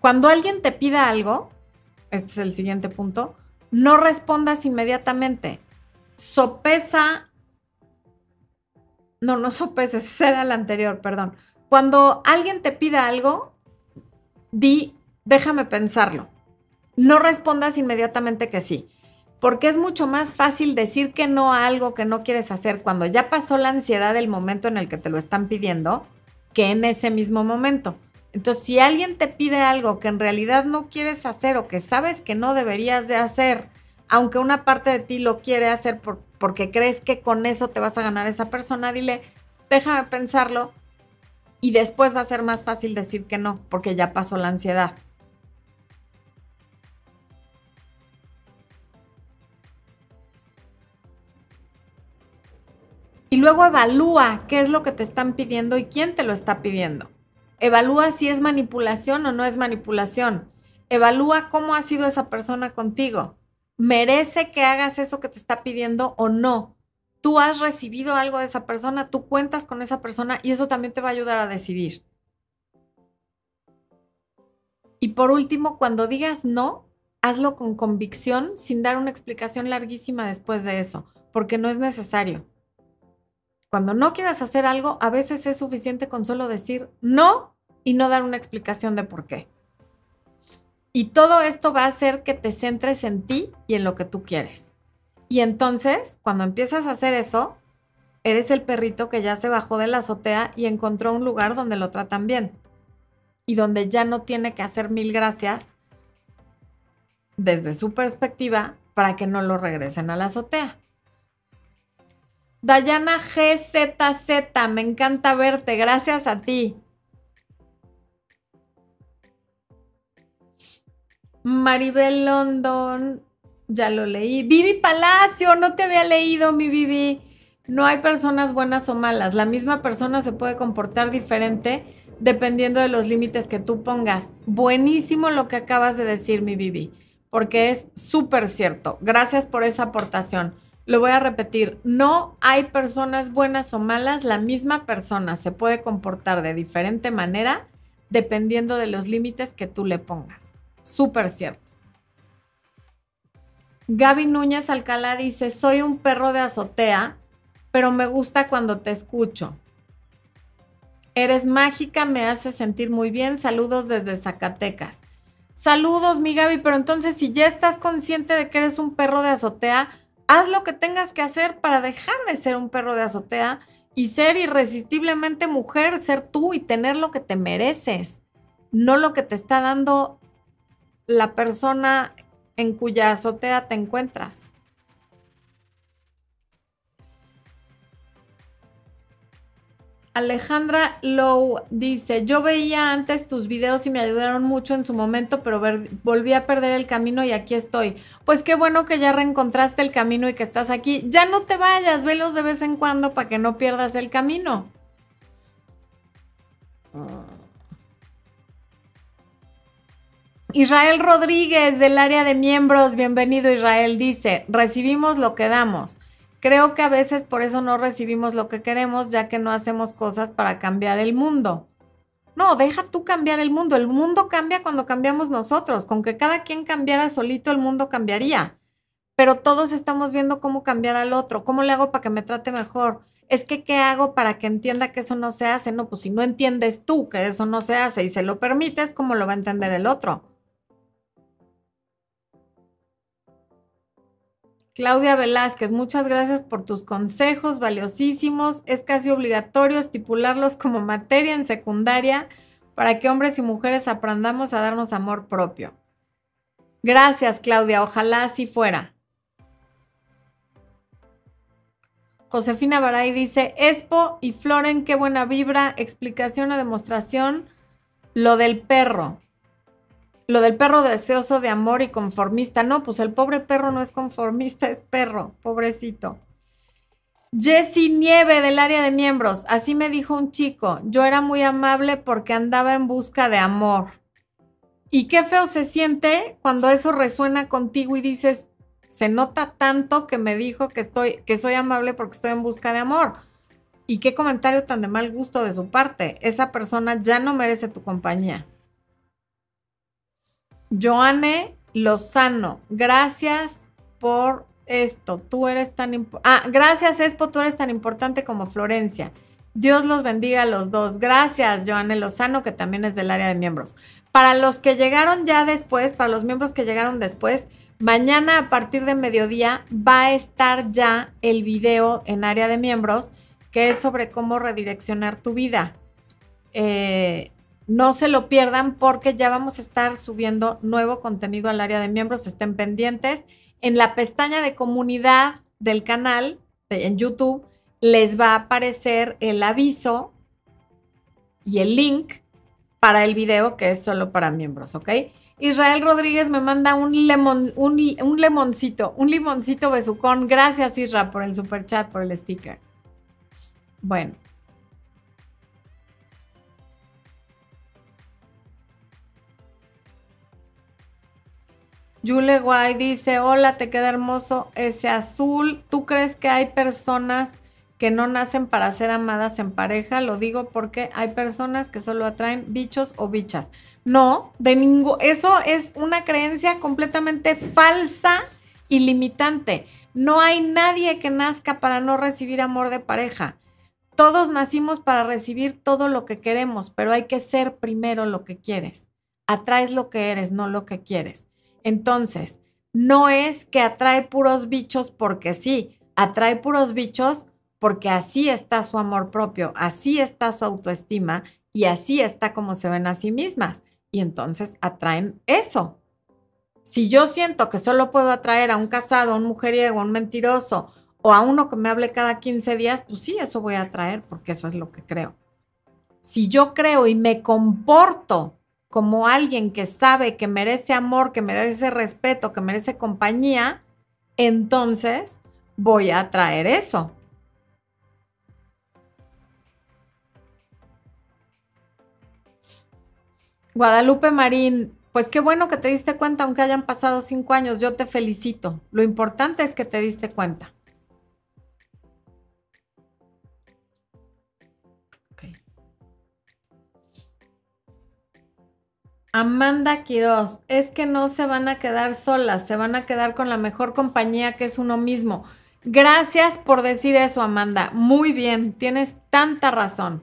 Cuando alguien te pida algo, este es el siguiente punto, no respondas inmediatamente. Sopesa, no, no sopeses, ese era el anterior, perdón. Cuando alguien te pida algo, di, déjame pensarlo. No respondas inmediatamente que sí porque es mucho más fácil decir que no a algo que no quieres hacer cuando ya pasó la ansiedad del momento en el que te lo están pidiendo que en ese mismo momento. Entonces, si alguien te pide algo que en realidad no quieres hacer o que sabes que no deberías de hacer, aunque una parte de ti lo quiere hacer porque crees que con eso te vas a ganar a esa persona, dile, déjame pensarlo y después va a ser más fácil decir que no, porque ya pasó la ansiedad. Y luego evalúa qué es lo que te están pidiendo y quién te lo está pidiendo. Evalúa si es manipulación o no es manipulación. Evalúa cómo ha sido esa persona contigo. ¿Merece que hagas eso que te está pidiendo o no? Tú has recibido algo de esa persona, tú cuentas con esa persona y eso también te va a ayudar a decidir. Y por último, cuando digas no, hazlo con convicción sin dar una explicación larguísima después de eso, porque no es necesario. Cuando no quieras hacer algo, a veces es suficiente con solo decir no y no dar una explicación de por qué. Y todo esto va a hacer que te centres en ti y en lo que tú quieres. Y entonces, cuando empiezas a hacer eso, eres el perrito que ya se bajó de la azotea y encontró un lugar donde lo tratan bien. Y donde ya no tiene que hacer mil gracias desde su perspectiva para que no lo regresen a la azotea. Dayana GZZ, me encanta verte, gracias a ti. Maribel London, ya lo leí. Vivi Palacio, no te había leído, mi Vivi. No hay personas buenas o malas. La misma persona se puede comportar diferente dependiendo de los límites que tú pongas. Buenísimo lo que acabas de decir, mi Vivi, porque es súper cierto. Gracias por esa aportación. Lo voy a repetir, no hay personas buenas o malas, la misma persona se puede comportar de diferente manera dependiendo de los límites que tú le pongas. Súper cierto. Gaby Núñez Alcalá dice, soy un perro de azotea, pero me gusta cuando te escucho. Eres mágica, me hace sentir muy bien. Saludos desde Zacatecas. Saludos, mi Gaby, pero entonces si ya estás consciente de que eres un perro de azotea, haz lo que tengas que hacer para dejar de ser un perro de azotea y ser irresistiblemente mujer, ser tú y tener lo que te mereces, no lo que te está dando la persona en cuya azotea te encuentras. Alejandra Low dice, yo veía antes tus videos y me ayudaron mucho en su momento, pero volví a perder el camino y aquí estoy. Pues qué bueno que ya reencontraste el camino y que estás aquí. Ya no te vayas, velos de vez en cuando para que no pierdas el camino. Israel Rodríguez del área de miembros, bienvenido Israel, dice, recibimos lo que damos. Creo que a veces por eso no recibimos lo que queremos, ya que no hacemos cosas para cambiar el mundo. No, deja tú cambiar el mundo. El mundo cambia cuando cambiamos nosotros. Con que cada quien cambiara solito, el mundo cambiaría. Pero todos estamos viendo cómo cambiar al otro. ¿Cómo le hago para que me trate mejor? Es que, ¿qué hago para que entienda que eso no se hace? No, pues si no entiendes tú que eso no se hace y se lo permites, ¿cómo lo va a entender el otro? Claudia Velázquez, muchas gracias por tus consejos valiosísimos. Es casi obligatorio estipularlos como materia en secundaria para que hombres y mujeres aprendamos a darnos amor propio. Gracias, Claudia. Ojalá así fuera. Josefina Baray dice, Expo y Floren, qué buena vibra, explicación o demostración, lo del perro lo del perro deseoso de amor y conformista. No, pues el pobre perro no es conformista, es perro, pobrecito. Jessie Nieve del área de miembros. Así me dijo un chico. Yo era muy amable porque andaba en busca de amor. Y qué feo se siente cuando eso resuena contigo y dices, se nota tanto que me dijo que estoy, que soy amable porque estoy en busca de amor. Y qué comentario tan de mal gusto de su parte. Esa persona ya no merece tu compañía. Joanne Lozano, gracias por esto. Tú eres tan importante. Ah, gracias, Expo, tú eres tan importante como Florencia. Dios los bendiga a los dos. Gracias, Joanne Lozano, que también es del área de miembros. Para los que llegaron ya después, para los miembros que llegaron después, mañana a partir de mediodía va a estar ya el video en área de miembros que es sobre cómo redireccionar tu vida. Eh, no se lo pierdan porque ya vamos a estar subiendo nuevo contenido al área de miembros. Estén pendientes. En la pestaña de comunidad del canal en YouTube les va a aparecer el aviso y el link para el video que es solo para miembros, ¿ok? Israel Rodríguez me manda un lemon, un, un lemoncito, un limoncito besucón. Gracias, Isra, por el super chat, por el sticker. Bueno, Yule Guay dice, hola, te queda hermoso ese azul. ¿Tú crees que hay personas que no nacen para ser amadas en pareja? Lo digo porque hay personas que solo atraen bichos o bichas. No, de ningún... Eso es una creencia completamente falsa y limitante. No hay nadie que nazca para no recibir amor de pareja. Todos nacimos para recibir todo lo que queremos, pero hay que ser primero lo que quieres. Atraes lo que eres, no lo que quieres. Entonces, no es que atrae puros bichos porque sí, atrae puros bichos porque así está su amor propio, así está su autoestima y así está como se ven a sí mismas. Y entonces atraen eso. Si yo siento que solo puedo atraer a un casado, a un mujeriego, a un mentiroso o a uno que me hable cada 15 días, pues sí, eso voy a atraer porque eso es lo que creo. Si yo creo y me comporto como alguien que sabe que merece amor, que merece respeto, que merece compañía, entonces voy a atraer eso. Guadalupe Marín, pues qué bueno que te diste cuenta, aunque hayan pasado cinco años, yo te felicito. Lo importante es que te diste cuenta. Amanda Quiroz, es que no se van a quedar solas, se van a quedar con la mejor compañía que es uno mismo. Gracias por decir eso, Amanda. Muy bien, tienes tanta razón.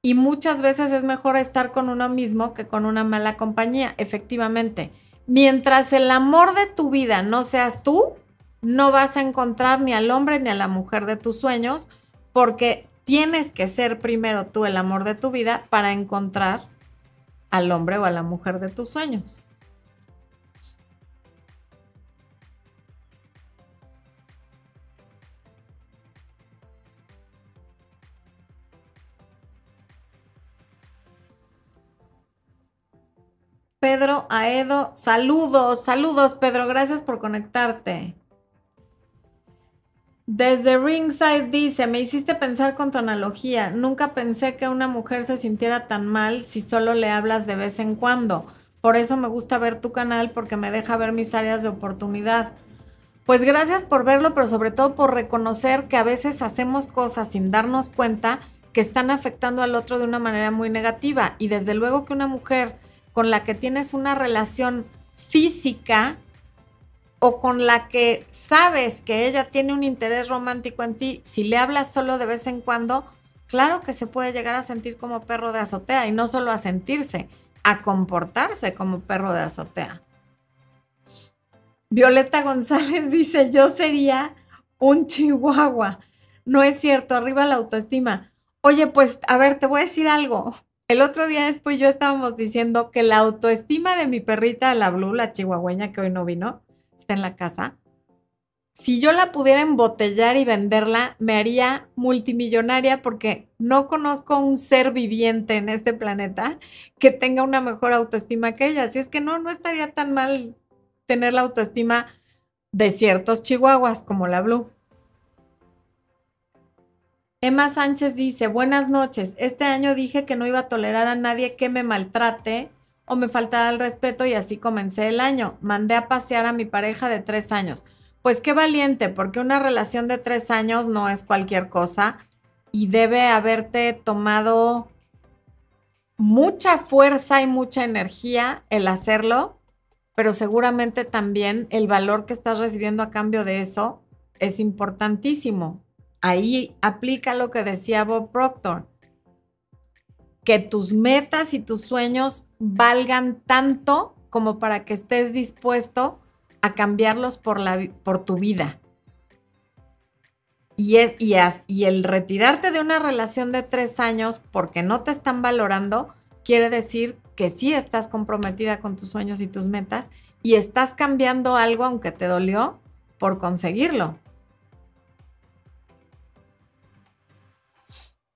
Y muchas veces es mejor estar con uno mismo que con una mala compañía, efectivamente. Mientras el amor de tu vida no seas tú, no vas a encontrar ni al hombre ni a la mujer de tus sueños, porque tienes que ser primero tú el amor de tu vida para encontrar al hombre o a la mujer de tus sueños. Pedro Aedo, saludos, saludos Pedro, gracias por conectarte. Desde Ringside dice, me hiciste pensar con tu analogía, nunca pensé que una mujer se sintiera tan mal si solo le hablas de vez en cuando. Por eso me gusta ver tu canal porque me deja ver mis áreas de oportunidad. Pues gracias por verlo, pero sobre todo por reconocer que a veces hacemos cosas sin darnos cuenta que están afectando al otro de una manera muy negativa. Y desde luego que una mujer con la que tienes una relación física o con la que sabes que ella tiene un interés romántico en ti, si le hablas solo de vez en cuando, claro que se puede llegar a sentir como perro de azotea y no solo a sentirse, a comportarse como perro de azotea. Violeta González dice, yo sería un chihuahua. No es cierto, arriba la autoestima. Oye, pues, a ver, te voy a decir algo. El otro día después yo estábamos diciendo que la autoestima de mi perrita, la Blue, la chihuahueña que hoy no vino, en la casa. Si yo la pudiera embotellar y venderla, me haría multimillonaria porque no conozco un ser viviente en este planeta que tenga una mejor autoestima que ella. Así es que no, no estaría tan mal tener la autoestima de ciertos chihuahuas como la Blue. Emma Sánchez dice, buenas noches, este año dije que no iba a tolerar a nadie que me maltrate o me faltara el respeto y así comencé el año. Mandé a pasear a mi pareja de tres años. Pues qué valiente, porque una relación de tres años no es cualquier cosa y debe haberte tomado mucha fuerza y mucha energía el hacerlo pero seguramente también el valor que estás recibiendo a cambio de eso es importantísimo. Ahí aplica lo que decía Bob Proctor, que tus metas y tus sueños valgan tanto como para que estés dispuesto a cambiarlos por, la, por tu vida. Y, es, y, y el retirarte de una relación de tres años porque no te están valorando, quiere decir que sí estás comprometida con tus sueños y tus metas y estás cambiando algo, aunque te dolió, por conseguirlo.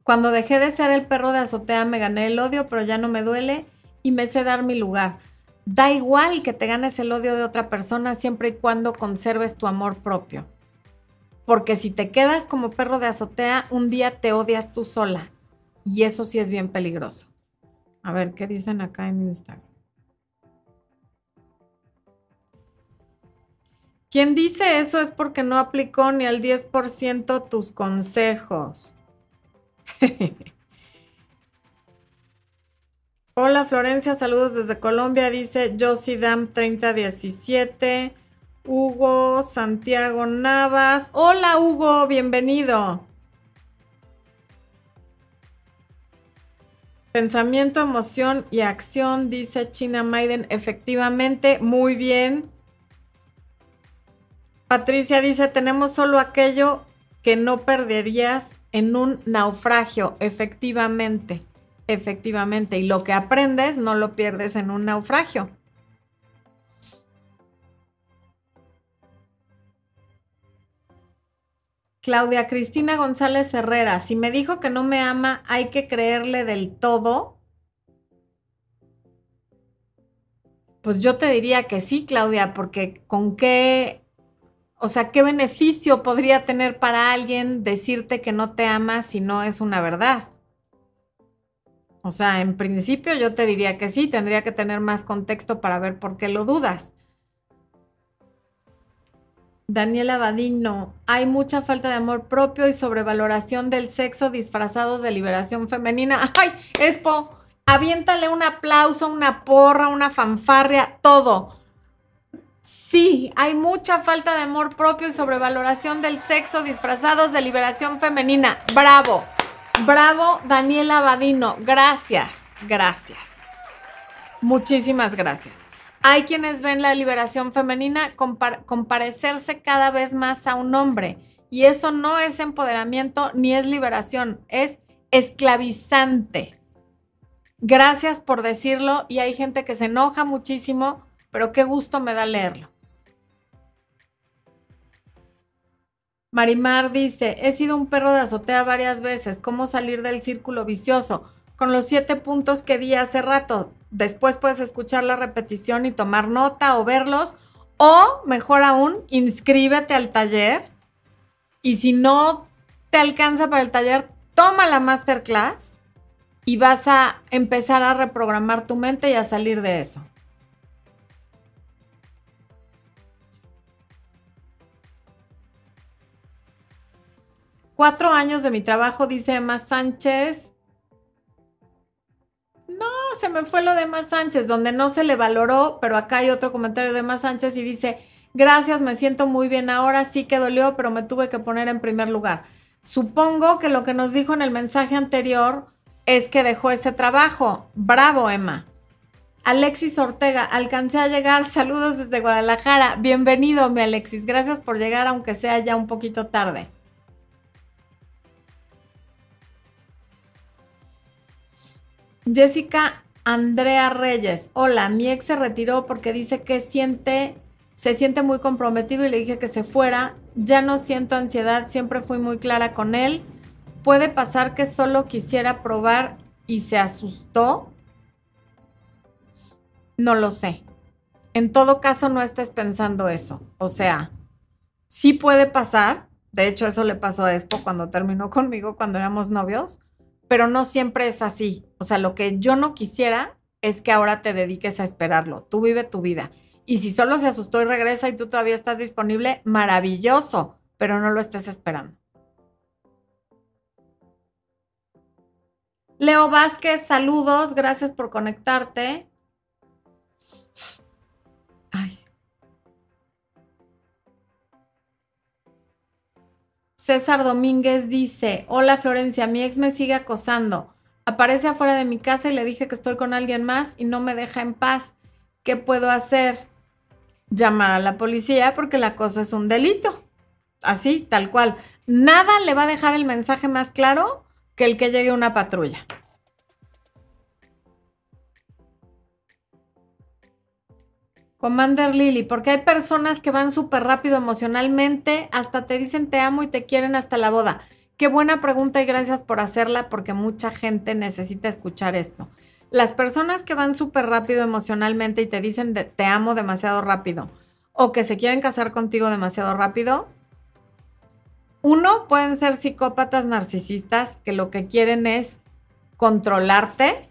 Cuando dejé de ser el perro de azotea me gané el odio, pero ya no me duele y me sé dar mi lugar. Da igual que te ganes el odio de otra persona siempre y cuando conserves tu amor propio. Porque si te quedas como perro de azotea, un día te odias tú sola. Y eso sí es bien peligroso. A ver, ¿qué dicen acá en Instagram? Quien dice eso es porque no aplicó ni al 10% tus consejos. Hola Florencia, saludos desde Colombia, dice Josie Dam 3017. Hugo Santiago Navas. Hola Hugo, bienvenido. Pensamiento, emoción y acción, dice China Maiden. Efectivamente, muy bien. Patricia dice, tenemos solo aquello que no perderías en un naufragio. Efectivamente, efectivamente. Y lo que aprendes no lo pierdes en un naufragio. Claudia Cristina González Herrera, si me dijo que no me ama, hay que creerle del todo. Pues yo te diría que sí, Claudia, porque con qué, o sea, qué beneficio podría tener para alguien decirte que no te ama si no es una verdad. O sea, en principio yo te diría que sí, tendría que tener más contexto para ver por qué lo dudas. Daniela Badino, hay mucha falta de amor propio y sobrevaloración del sexo disfrazados de liberación femenina. ¡Ay, Expo! Aviéntale un aplauso, una porra, una fanfarria, todo. Sí, hay mucha falta de amor propio y sobrevaloración del sexo disfrazados de liberación femenina. Bravo, bravo, Daniela Badino. Gracias, gracias. Muchísimas gracias. Hay quienes ven la liberación femenina comparecerse cada vez más a un hombre. Y eso no es empoderamiento ni es liberación, es esclavizante. Gracias por decirlo y hay gente que se enoja muchísimo, pero qué gusto me da leerlo. Marimar dice, he sido un perro de azotea varias veces, ¿cómo salir del círculo vicioso? con los siete puntos que di hace rato. Después puedes escuchar la repetición y tomar nota o verlos. O mejor aún, inscríbete al taller. Y si no te alcanza para el taller, toma la masterclass y vas a empezar a reprogramar tu mente y a salir de eso. Cuatro años de mi trabajo, dice Emma Sánchez. No, se me fue lo de Emma Sánchez, donde no se le valoró, pero acá hay otro comentario de Emma Sánchez y dice, gracias, me siento muy bien ahora, sí que dolió, pero me tuve que poner en primer lugar. Supongo que lo que nos dijo en el mensaje anterior es que dejó ese trabajo. Bravo, Emma. Alexis Ortega, alcancé a llegar. Saludos desde Guadalajara. Bienvenido, mi Alexis. Gracias por llegar, aunque sea ya un poquito tarde. Jessica Andrea Reyes. Hola, mi ex se retiró porque dice que siente, se siente muy comprometido y le dije que se fuera. Ya no siento ansiedad, siempre fui muy clara con él. Puede pasar que solo quisiera probar y se asustó. No lo sé. En todo caso, no estés pensando eso. O sea, sí puede pasar. De hecho, eso le pasó a Expo cuando terminó conmigo, cuando éramos novios pero no siempre es así. O sea, lo que yo no quisiera es que ahora te dediques a esperarlo. Tú vive tu vida. Y si solo se asustó y regresa y tú todavía estás disponible, maravilloso, pero no lo estés esperando. Leo Vázquez, saludos, gracias por conectarte. César Domínguez dice, hola Florencia, mi ex me sigue acosando. Aparece afuera de mi casa y le dije que estoy con alguien más y no me deja en paz. ¿Qué puedo hacer? Llamar a la policía porque el acoso es un delito. Así, tal cual. Nada le va a dejar el mensaje más claro que el que llegue una patrulla. Commander Lily, porque hay personas que van súper rápido emocionalmente, hasta te dicen te amo y te quieren hasta la boda. Qué buena pregunta y gracias por hacerla porque mucha gente necesita escuchar esto. Las personas que van súper rápido emocionalmente y te dicen te amo demasiado rápido o que se quieren casar contigo demasiado rápido, uno, pueden ser psicópatas narcisistas que lo que quieren es controlarte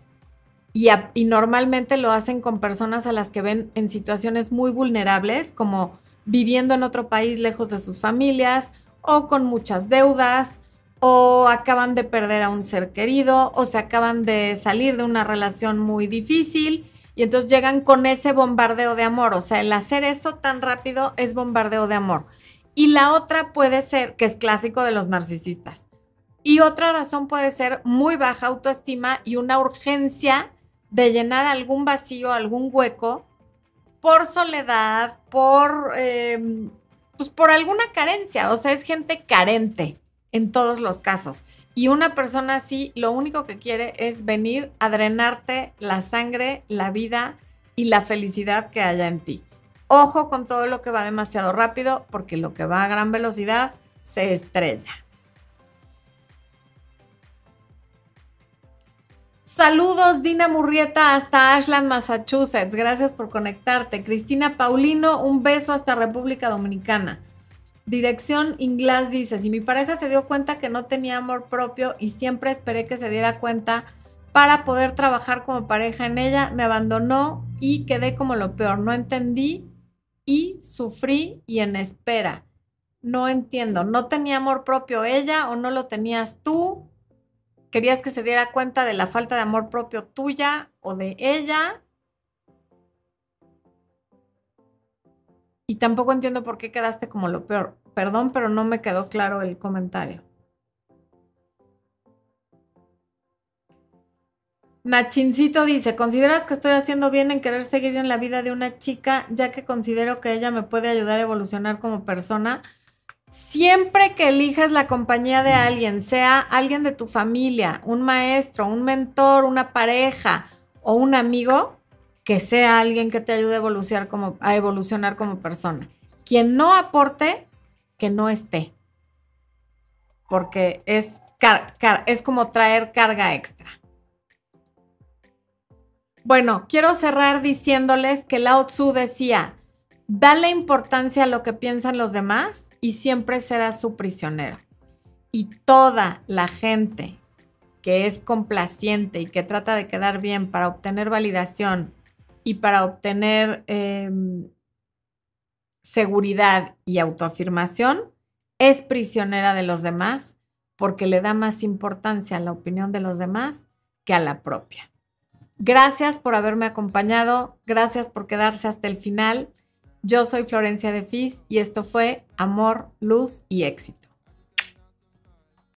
y, normalmente lo hacen con personas a las que ven en situaciones muy vulnerables, como viviendo en otro país lejos de sus familias o con muchas deudas o acaban de perder a un ser querido o se acaban de salir de una relación muy difícil y entonces llegan con ese bombardeo de amor. O sea, el hacer eso tan rápido es bombardeo de amor. Y la otra puede ser, que es clásico de los narcisistas. Y otra razón puede ser muy baja autoestima y una urgencia de llenar algún vacío, algún hueco, por soledad, por, em, pues por alguna carencia. O sea, es gente carente en todos los casos. Y una persona así lo único que quiere es venir a drenarte la sangre, la vida y la felicidad que haya en ti. Ojo con todo lo que va demasiado rápido, porque lo que va a gran velocidad se estrella. Saludos, Dina Murrieta, hasta Ashland, Massachusetts. Gracias por conectarte. Cristina Paulino, un beso hasta República Dominicana. Dirección Inglés dice, si mi pareja se dio cuenta que no tenía amor propio y siempre esperé que se diera cuenta para poder trabajar como pareja en ella, me abandonó y quedé como lo peor. No entendí y sufrí y en espera. No entiendo, ¿no tenía amor propio ella o no lo tenías tú? Querías que se diera cuenta de la falta de amor propio tuya o de ella. Y tampoco entiendo por qué quedaste como lo peor. Perdón, pero no me quedó claro el comentario. Nachincito dice, ¿consideras que estoy haciendo bien en querer seguir en la vida de una chica ya que considero que ella me puede ayudar a evolucionar como persona? Siempre que elijas la compañía de alguien, sea alguien de tu familia, un maestro, un mentor, una pareja o un amigo, que sea alguien que te ayude a evolucionar como, persona. Quien no aporte, que no esté. Porque es, es como traer carga extra. Bueno, quiero cerrar diciéndoles que Lao Tzu decía, dale importancia a lo que piensan los demás y siempre serás su prisionero. Y toda la gente que es complaciente y que trata de quedar bien para obtener validación y para obtener em, seguridad y autoafirmación, es prisionera de los demás porque le da más importancia a la opinión de los demás que a la propia. Gracias por haberme acompañado, gracias por quedarse hasta el final. Yo soy Florencia de Fis y esto fue Amor, Luz y Éxito.